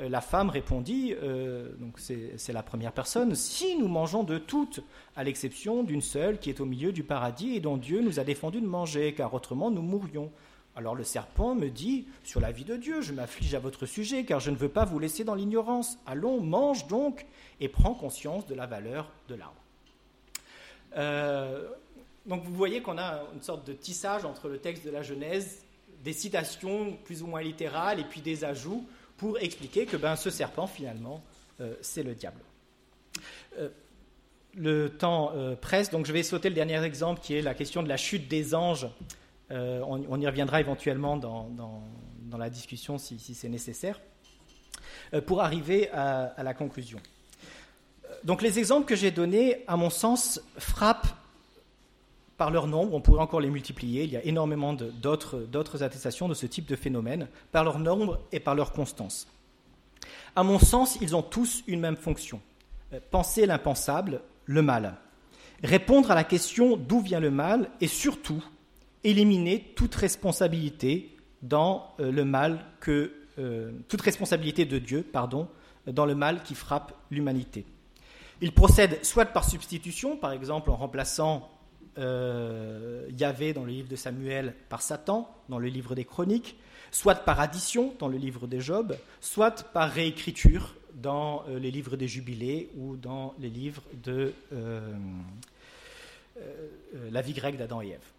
Euh, la femme répondit, euh, donc c'est la première personne, Si nous mangeons de toutes, à l'exception d'une seule qui est au milieu du paradis et dont Dieu nous a défendu de manger, car autrement nous mourrions. Alors le serpent me dit, Sur la vie de Dieu, je m'afflige à votre sujet, car je ne veux pas vous laisser dans l'ignorance. Allons, mange donc, et prends conscience de la valeur de l'arbre. Euh, donc vous voyez qu'on a une sorte de tissage entre le texte de la Genèse, des citations plus ou moins littérales et puis des ajouts pour expliquer que ben, ce serpent finalement euh, c'est le diable. Euh, le temps presse, donc je vais sauter le dernier exemple qui est la question de la chute des anges. On, y reviendra éventuellement dans, la discussion si, c'est nécessaire, pour arriver à, la conclusion. Donc les exemples que j'ai donnés, à mon sens, frappent par leur nombre, on pourrait encore les multiplier, il y a énormément d'autres attestations de ce type de phénomène, par leur nombre et par leur constance. À mon sens, ils ont tous une même fonction. Euh, penser l'impensable, le mal. Répondre à la question d'où vient le mal et surtout éliminer toute responsabilité dans euh, le mal que euh, toute responsabilité de Dieu, pardon, dans le mal qui frappe l'humanité. Il procède soit par substitution, par exemple en remplaçant euh, Yahvé dans le livre de Samuel par Satan, dans le livre des Chroniques, soit par addition dans le livre des Job, soit par réécriture dans les livres des Jubilés ou dans les livres de la vie grecque d'Adam et Ève.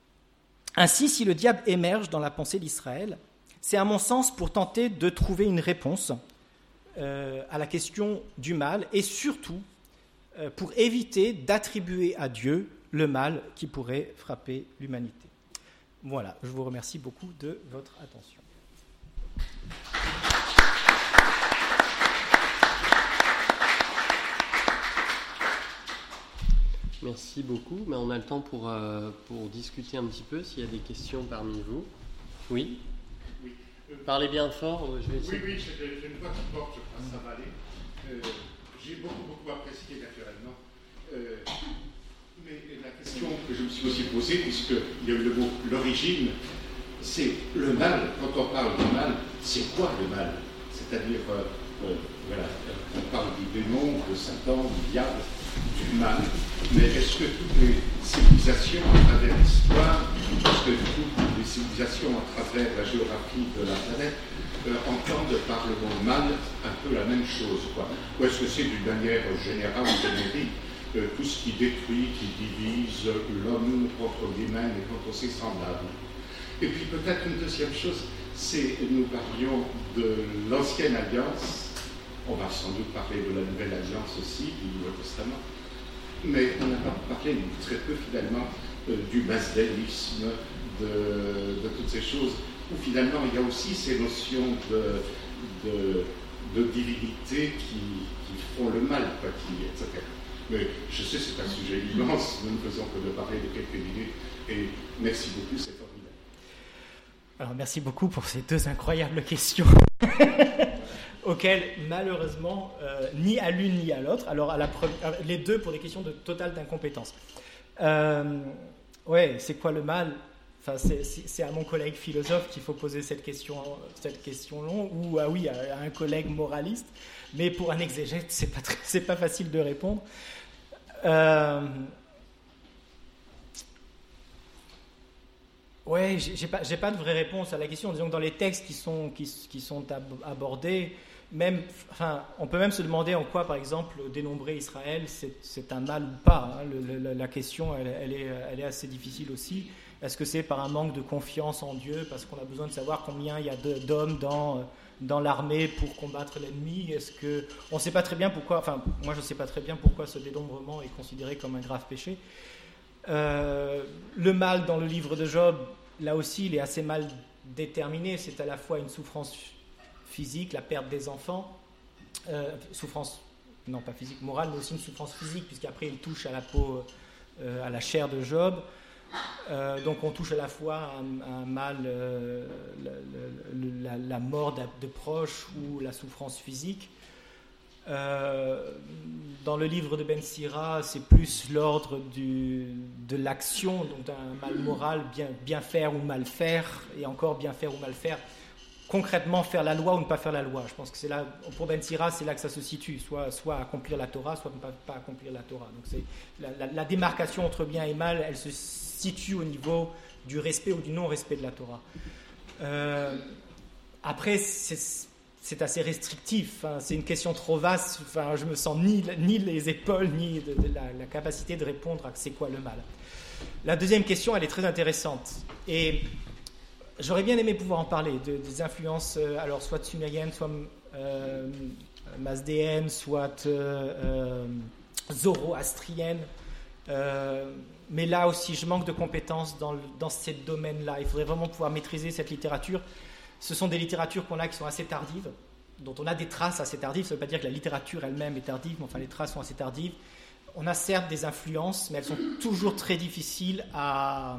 Ainsi, si le diable émerge dans la pensée d'Israël, c'est à mon sens pour tenter de trouver une réponse à la question du mal et surtout pour éviter d'attribuer à Dieu le mal qui pourrait frapper l'humanité. Voilà, je vous remercie beaucoup de votre attention. Merci beaucoup, mais on a le temps pour, euh, pour discuter un petit peu s'il y a des questions parmi vous. Oui, oui. Parlez bien fort, euh, je vais essayer. Oui, oui, j'ai une voix qui porte, je crois que ça va aller. Euh, j'ai beaucoup, beaucoup apprécié naturellement la question que je me suis aussi posée, puisqu'il y a eu le mot l'origine, c'est le mal. Quand on parle du mal, c'est quoi le mal? C'est-à-dire, euh, euh, voilà, on parle du démon, de Satan, du diable, du mal. Mais est-ce que toutes les civilisations à travers l'histoire, est-ce que toutes les civilisations à travers la géographie de la planète euh, entendent par le mot mal un peu la même chose quoi Ou est-ce que c'est d'une manière générale ou générique tout ce qui détruit, qui divise l'homme contre lui-même et contre ses semblables? Et puis peut-être une deuxième chose, c'est nous parlions de l'ancienne alliance, on va sans doute parler de la nouvelle alliance aussi, du Nouveau Testament, mais on n'a pas parlé très peu finalement euh, du masdélisme, de, toutes ces choses, où finalement il y a aussi ces notions de, de divinités qui, font le mal, quoi, qui, etc. Mais je sais, c'est un sujet immense, nous ne faisons que de parler de quelques minutes, et merci beaucoup, c'est formidable. Alors merci beaucoup pour ces deux incroyables questions. auxquelles malheureusement euh, ni à l'une ni à l'autre, alors à la euh, les deux pour des questions de totale d'incompétence. Euh, ouais, c'est quoi le mal? Enfin, c'est à mon collègue philosophe qu'il faut poser cette question, cette question longue, ou ah oui, à, un collègue moraliste. Mais pour un exégète, c'est pas c'est pas facile de répondre. Euh, ouais, j'ai pas, pas de vraie réponse à la question. Disons que dans les textes qui sont, qui, sont abordés, même, enfin, on peut même se demander en quoi, par exemple, dénombrer Israël, c'est un mal ou pas. Hein. la question, elle, est, elle, est, assez difficile aussi. Est-ce que c'est par un manque de confiance en Dieu, parce qu'on a besoin de savoir combien il y a d'hommes dans, dans l'armée pour combattre l'ennemi? Est-ce que on ne sait pas très bien pourquoi Enfin, moi, je ne sais pas très bien pourquoi ce dénombrement est considéré comme un grave péché. Euh, le mal dans le livre de Job, là aussi, il est assez mal déterminé. C'est à la fois une souffrance physique, la perte des enfants, euh, souffrance, non pas physique, morale, mais aussi une souffrance physique, puisqu'après il touche à la peau, euh, à la chair de Job. Donc on touche à la fois un, mal, la, mort de, proches ou la souffrance physique. Dans le livre de Ben Sira, c'est plus l'ordre de l'action, donc un mal moral, bien, faire ou mal faire, et encore bien faire ou mal faire concrètement faire la loi ou ne pas faire la loi. Je pense que pour Ben Sira, c'est là que ça se situe, soit, accomplir la Torah, soit ne pas, accomplir la Torah. Donc la, démarcation entre bien et mal, elle se situe au niveau du respect ou du non-respect de la Torah. Euh, après, c'est assez restrictif. Hein. C'est une question trop vaste. Enfin, je me sens ni, ni les épaules, ni la, capacité de répondre à c'est quoi le mal. La deuxième question, elle est très intéressante. Et J'aurais bien aimé pouvoir en parler, des influences, euh, alors soit sumériennes, soit euh, masdéennes, soit euh, euh zoroastriennes. mais là aussi, je manque de compétences dans, dans ces domaines-là. Il faudrait vraiment pouvoir maîtriser cette littérature. Ce sont des littératures qu'on a qui sont assez tardives, dont on a des traces assez tardives. Ça ne veut pas dire que la littérature elle-même est tardive, mais enfin les traces sont assez tardives. On a certes des influences, mais elles sont toujours très difficiles à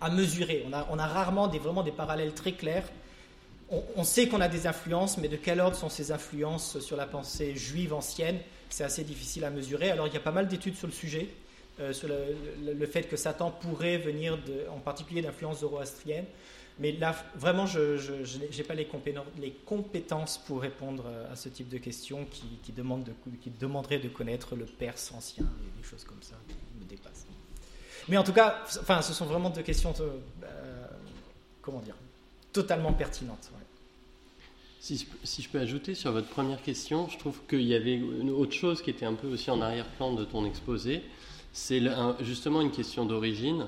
à mesurer. On a, rarement des, vraiment des parallèles très clairs. On, sait qu'on a des influences, mais de quel ordre sont ces influences sur la pensée juive ancienne? C'est assez difficile à mesurer. Alors il y a pas mal d'études sur le sujet, euh, sur le, fait que Satan pourrait venir en particulier d'influence zoroastrienne. Mais là, vraiment, je n'ai pas les compétences, pour répondre à ce type de questions qui, qui, de, qui demanderaient de connaître le Perse ancien et des choses comme ça. Mais en tout cas, enfin, ce sont vraiment deux questions, euh, comment dire, totalement pertinentes. Si, je peux ajouter sur votre première question, je trouve qu'il y avait autre chose qui était un peu aussi en arrière-plan de ton exposé. C'est justement une question d'origine.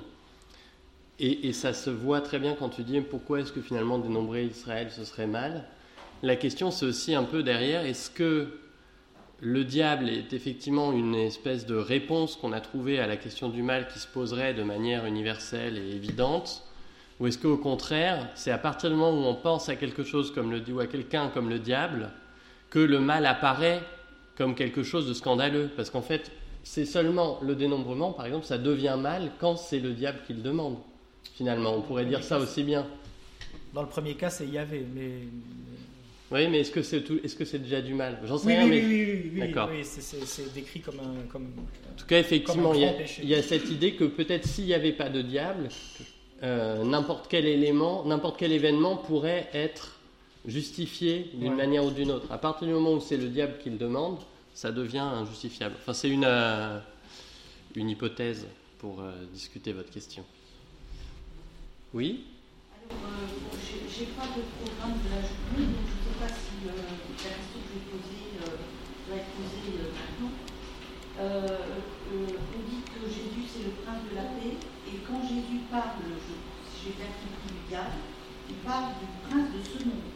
Et, ça se voit très bien quand tu dis pourquoi est-ce que finalement dénombrer Israël ce serait mal? La question c'est aussi un peu derrière, est-ce que le diable est effectivement une espèce de réponse qu'on a trouvée à la question du mal qui se poserait de manière universelle et évidente? Ou est-ce qu'au contraire, c'est à partir du moment où on pense à quelque chose comme le ou à quelqu'un comme le diable que le mal apparaît comme quelque chose de scandaleux? Parce qu'en fait, c'est seulement le dénombrement, par exemple, ça devient mal quand c'est le diable qui le demande. Finalement, on pourrait dire ça aussi bien. Dans le premier cas, c'est Yahvé, mais oui, mais est-ce que c'est est-ce que c'est déjà du mal? J'en sais oui, rien. Oui, mais... oui, oui, D'accord. oui, c'est décrit comme un. Comme, en tout cas, effectivement, il y, y, a cette idée que peut-être s'il n'y avait pas de diable, euh, n'importe quel élément, n'importe quel événement pourrait être justifié d'une manière ou d'une autre. À partir du moment où c'est le diable qui le demande, ça devient injustifiable. Enfin, c'est une, euh, une hypothèse pour euh, discuter votre question. Oui Alors, j'ai pas de programme de la journée, pas si euh, la question que je vais poser euh, va être posée euh, maintenant. on dit que Jésus c'est le prince de la paix, et quand Jésus parle, si j'ai bien compris du diable, il parle du prince de ce monde.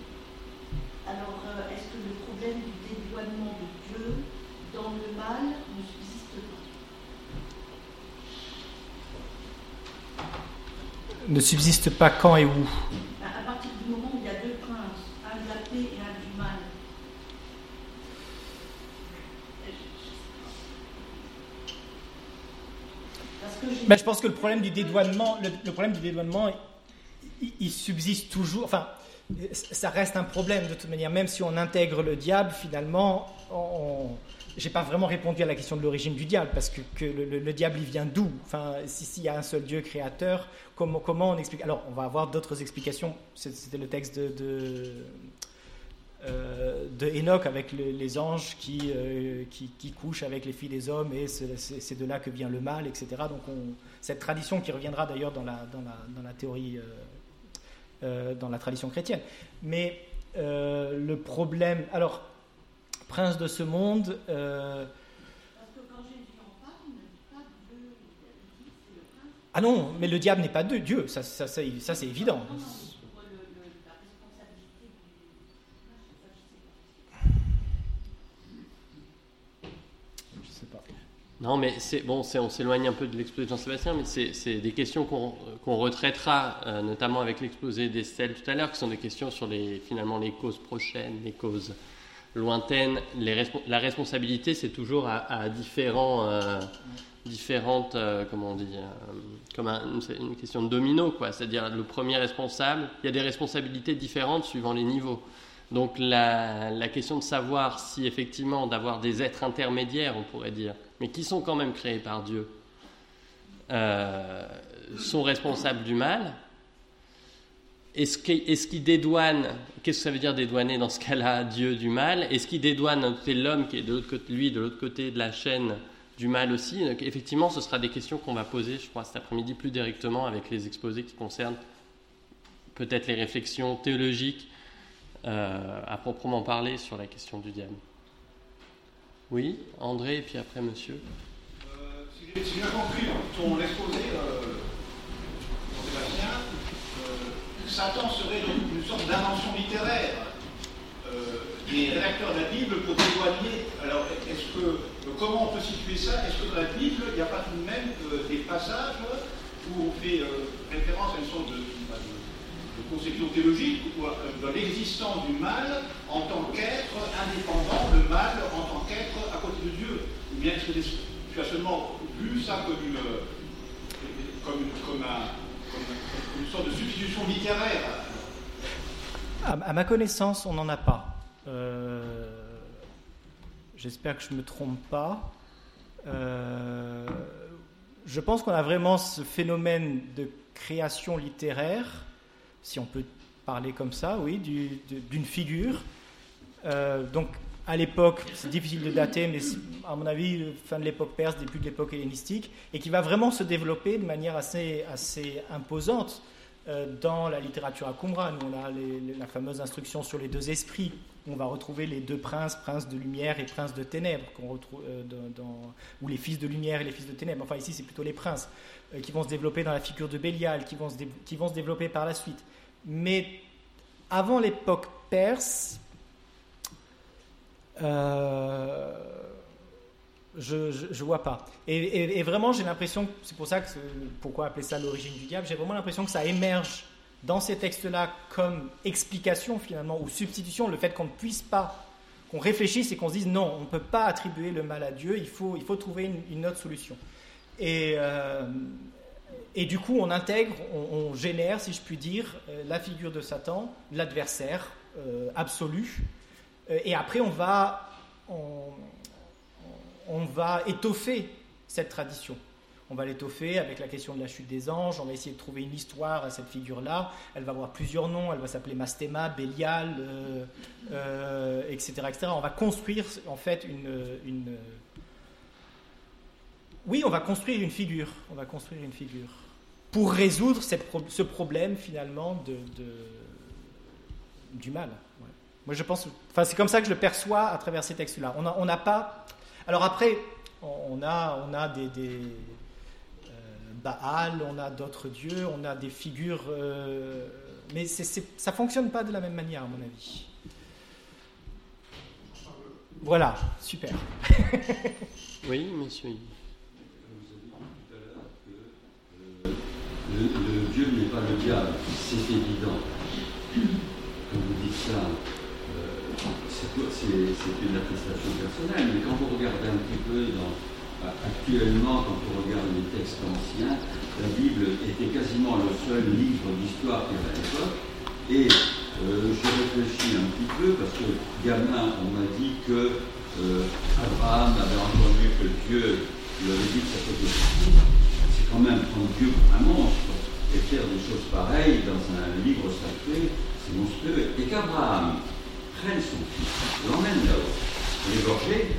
Alors, est-ce que le problème du dédouanement de Dieu dans le mal ne subsiste ne subsiste pas quand et où À partir du moment où il y a deux princes, un de la paix et un du mal. Mais je pense que le problème du dédouanement, le, problème du dédouanement, il, subsiste toujours. Enfin, ça reste un problème de toute manière. Même si on intègre le diable, finalement, on j'ai pas vraiment répondu à la question de l'origine du diable, parce que, le, diable, il vient d'où? Enfin, s'il y a un seul Dieu créateur, comment, comment on explique? Alors, on va avoir d'autres explications. C'était le texte de, de, euh, Enoch avec les anges qui, euh, qui, qui, couchent avec les filles des hommes, et c'est de là que vient le mal, etc. Donc, on, cette tradition qui reviendra d'ailleurs dans la, dans, la, dans la, théorie, euh, dans la tradition chrétienne. Mais le problème. Alors, prince de ce monde. Euh... Ah non, mais le diable n'est pas Dieu, ça, c'est évident. Non, mais bon, on s'éloigne un peu de l'exposé de Jean-Sébastien, mais c'est des questions qu'on retraitera, euh, notamment avec l'exposé d'Estelle tout à l'heure, qui sont des questions sur finalement les causes prochaines, les causes lointaine, la responsabilité, c'est toujours à, différents, euh, différentes, euh, comment on dit, euh, comme une question de domino, quoi. C'est-à-dire le premier responsable, il y a des responsabilités différentes suivant les niveaux. Donc la, la question de savoir si effectivement d'avoir des êtres intermédiaires, on pourrait dire, mais qui sont quand même créés par Dieu, sont responsables du mal, est-ce qu'il dédouane, qu'est-ce que ça veut dire dédouaner dans ce cas-là Dieu du mal? Est-ce qu'il dédouane l'homme qui est de l'autre côté, lui, de l'autre côté de la chaîne du mal aussi? Effectivement, ce sera des questions qu'on va poser, je crois, cet après-midi plus directement avec les exposés qui concernent peut-être les réflexions théologiques euh, à proprement parler sur la question du diable. Oui, André, et puis après monsieur. Euh, si j'ai bien compris ton exposé, euh, Satan serait donc une sorte d'invention littéraire euh, des rédacteurs de la Bible pour dévoiler. Alors, est-ce que, comment on peut situer ça? Est-ce que dans la Bible, il n'y a pas tout de même euh, des passages où on fait euh, référence à une sorte de, conception théologique, ou dans l'existence du mal en tant qu'être indépendant, le mal en tant qu'être à côté de Dieu? Ou bien est-ce que tu as seulement vu ça comme un une sorte de substitution littéraire à, ma connaissance, on n'en a pas. Euh, j'espère que je ne me trompe pas. Euh, je pense qu'on a vraiment ce phénomène de création littéraire, si on peut parler comme ça, oui, d'une figure. Euh, donc, à l'époque, c'est difficile de dater, mais à mon avis, fin de l'époque perse, début de l'époque hellénistique, et qui va vraiment se développer de manière assez, assez imposante euh, dans la littérature à Qumran. On a la fameuse instruction sur les deux esprits, où on va retrouver les deux princes, prince de lumière et prince de ténèbres, qu'on retrouve euh, dans, ou les fils de lumière et les fils de ténèbres. Enfin, ici, c'est plutôt les princes, euh, qui vont se développer dans la figure de Bélial, qui vont qui vont se développer par la suite. Mais avant l'époque perse, euh, je, ne vois pas. Et, vraiment, j'ai l'impression, c'est pour ça que, pourquoi appeler ça l'origine du diable, j'ai vraiment l'impression que ça émerge dans ces textes-là comme explication finalement, ou substitution, le fait qu'on ne puisse pas, qu'on réfléchisse et qu'on se dise non, on ne peut pas attribuer le mal à Dieu, il faut, il faut trouver une, autre solution. Et, euh, et du coup, on intègre, on, génère, si je puis dire, euh, la figure de Satan, l'adversaire absolu, et après, on va, on, va étoffer cette tradition. On va l'étoffer avec la question de la chute des anges. On va essayer de trouver une histoire à cette figure-là. Elle va avoir plusieurs noms. Elle va s'appeler Mastéma, Bélial, etc., euh, euh, etc. On va construire en fait une, oui, on va construire une figure. On va construire une figure pour résoudre ce problème finalement de, du mal. Moi, je pense, enfin, c'est comme ça que je le perçois à travers ces textes-là. On n'a pas. Alors après, on a, on a des, euh, Baal, on a d'autres dieux, on a des figures, euh, mais ça fonctionne pas de la même manière, à mon avis. Voilà, super. oui, monsieur. Le, le Dieu n'est pas le diable, c'est évident. Quand vous dites ça, c'est une attestation personnelle, mais quand vous regardez un petit peu dans, Actuellement, quand on regarde les textes anciens, la Bible était quasiment le seul livre d'histoire qu'il y avait à l'époque. Et euh, j'ai réfléchi un petit peu parce que gamin, on m'a dit que euh, Abraham avait entendu que Dieu lui avait dit que ça C'est quand même prendre Dieu pour un monstre et faire des choses pareilles dans un livre sacré, c'est monstrueux. Et qu'Abraham son fils, l'emmène là-haut, l'égorger,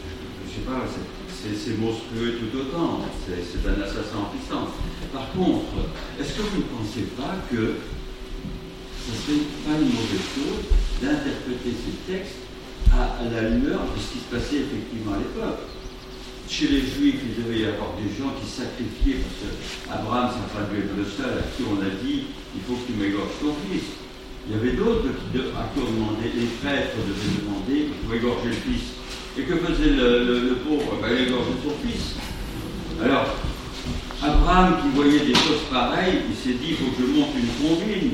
je ne sais pas, c'est monstrueux tout autant, c'est un assassin en puissance. Par contre, est-ce que vous ne pensez pas que ce serait pas une mauvaise chose d'interpréter ces textes à, la lueur de ce qui se passait effectivement à l'époque? Chez les Juifs, il devait y avoir des gens qui sacrifiaient, parce qu'Abraham, pas dû être le seul à qui on a dit il faut que tu m'égorges ton fils. Il y avait d'autres à qui on demandait, les prêtres devaient demander pour égorger le fils. Et que faisait le, pauvre? Ben, Il égorgeait son fils. Alors, Abraham qui voyait des choses pareilles, il s'est dit il faut que je monte une combine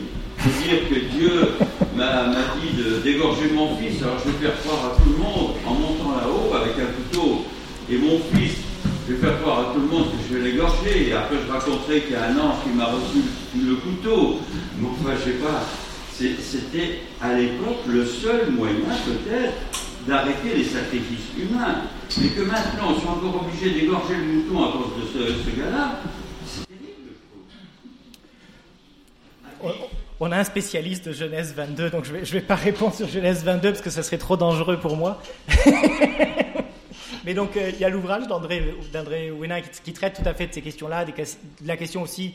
dire que Dieu m'a dit d'égorger mon fils, alors je vais faire croire à tout le monde en montant là-haut avec un couteau. Et mon fils, je vais faire croire à tout le monde que je vais l'égorger. Et après, je raconterai qu'il y a un ange qui m'a reçu le couteau. Mais enfin, je sais pas. C'était à l'époque le seul moyen, peut-être, d'arrêter les sacrifices humains. Mais que maintenant, on soit encore obligé d'égorger le mouton à cause de ce, gars-là, c'est terrible. On a un spécialiste de Genèse 22, donc je ne vais, pas répondre sur Genèse 22 parce que ça serait trop dangereux pour moi. Mais donc, euh, il y a l'ouvrage d'André Wena qui, traite tout à fait de ces questions-là, de la question aussi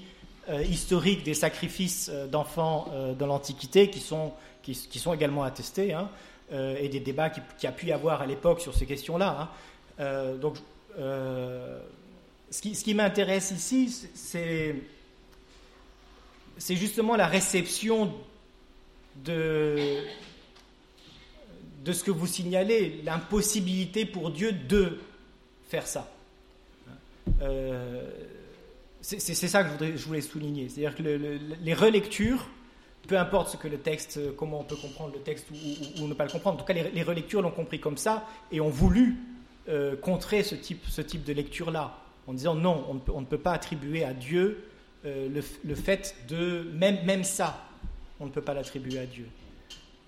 historique des sacrifices euh, d'enfants dans l'Antiquité qui sont, également attestés, hein, et des débats qui, qui, a pu y avoir à l'époque sur ces questions-là. Hein. ce qui, m'intéresse ici, c'est justement la réception de, ce que vous signalez, l'impossibilité pour Dieu de faire ça. Euh, c'est ça que je voulais, souligner. C'est-à-dire que les relectures, peu importe ce que le texte, comment on peut comprendre le texte ou, ne pas le comprendre, en tout cas les, relectures l'ont compris comme ça et ont voulu euh, contrer ce type, ce type de lecture-là, en disant non, on on ne peut pas attribuer à Dieu euh, le, fait de même, même ça, on ne peut pas l'attribuer à Dieu.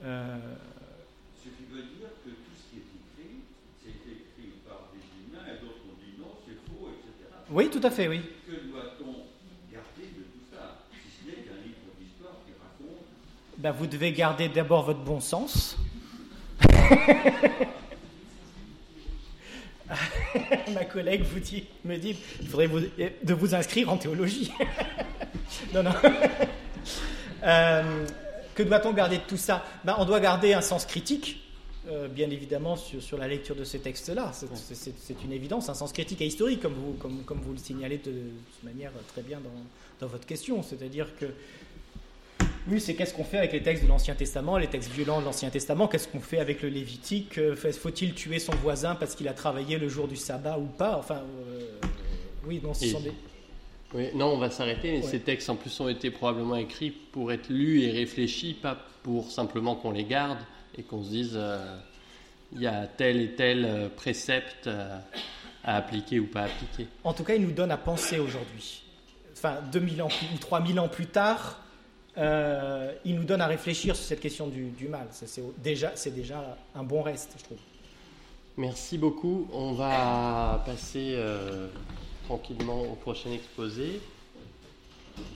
Euh, ce qui veut dire que tout ce qui est écrit, c'est écrit par des humains et d'autres ont dit non, c'est faux, etc. Oui, tout à fait, oui. Que doit-on garder de tout ça, si ce n'est qu'un livre d'histoire qui raconte ben, Vous devez garder d'abord votre bon sens. Ma collègue vous dit, me dit, il faudrait vous, de vous inscrire en théologie. non, non. Euh, que doit-on garder de tout ça? Ben, On doit garder un sens critique, euh, bien évidemment, sur, sur, la lecture de ces textes-là. C'est une évidence, un sens critique et historique, comme vous, comme, comme vous le signalez de, de manière très bien dans, dans votre question. C'est-à-dire que oui, c'est qu'est-ce qu'on fait avec les textes de l'Ancien Testament, les textes violents de l'Ancien Testament, qu'est-ce qu'on fait avec le Lévitique, euh, faut-il tuer son voisin parce qu'il a travaillé le jour du sabbat ou pas? Enfin, euh, oui, non, ce sont des... Oui, non, on va s'arrêter, ces textes en plus ont été probablement écrits pour être lus et réfléchis, pas pour simplement qu'on les garde et qu'on se dise euh, il y a tel et tel précepte à appliquer ou pas appliquer. En tout cas, ils nous donnent à penser aujourd'hui. Enfin, 2000 ans ou 3000 ans plus tard, euh, il nous donne à réfléchir sur cette question du, mal. C'est déjà, déjà un bon reste, je trouve. Merci beaucoup. On va passer euh, tranquillement au prochain exposé.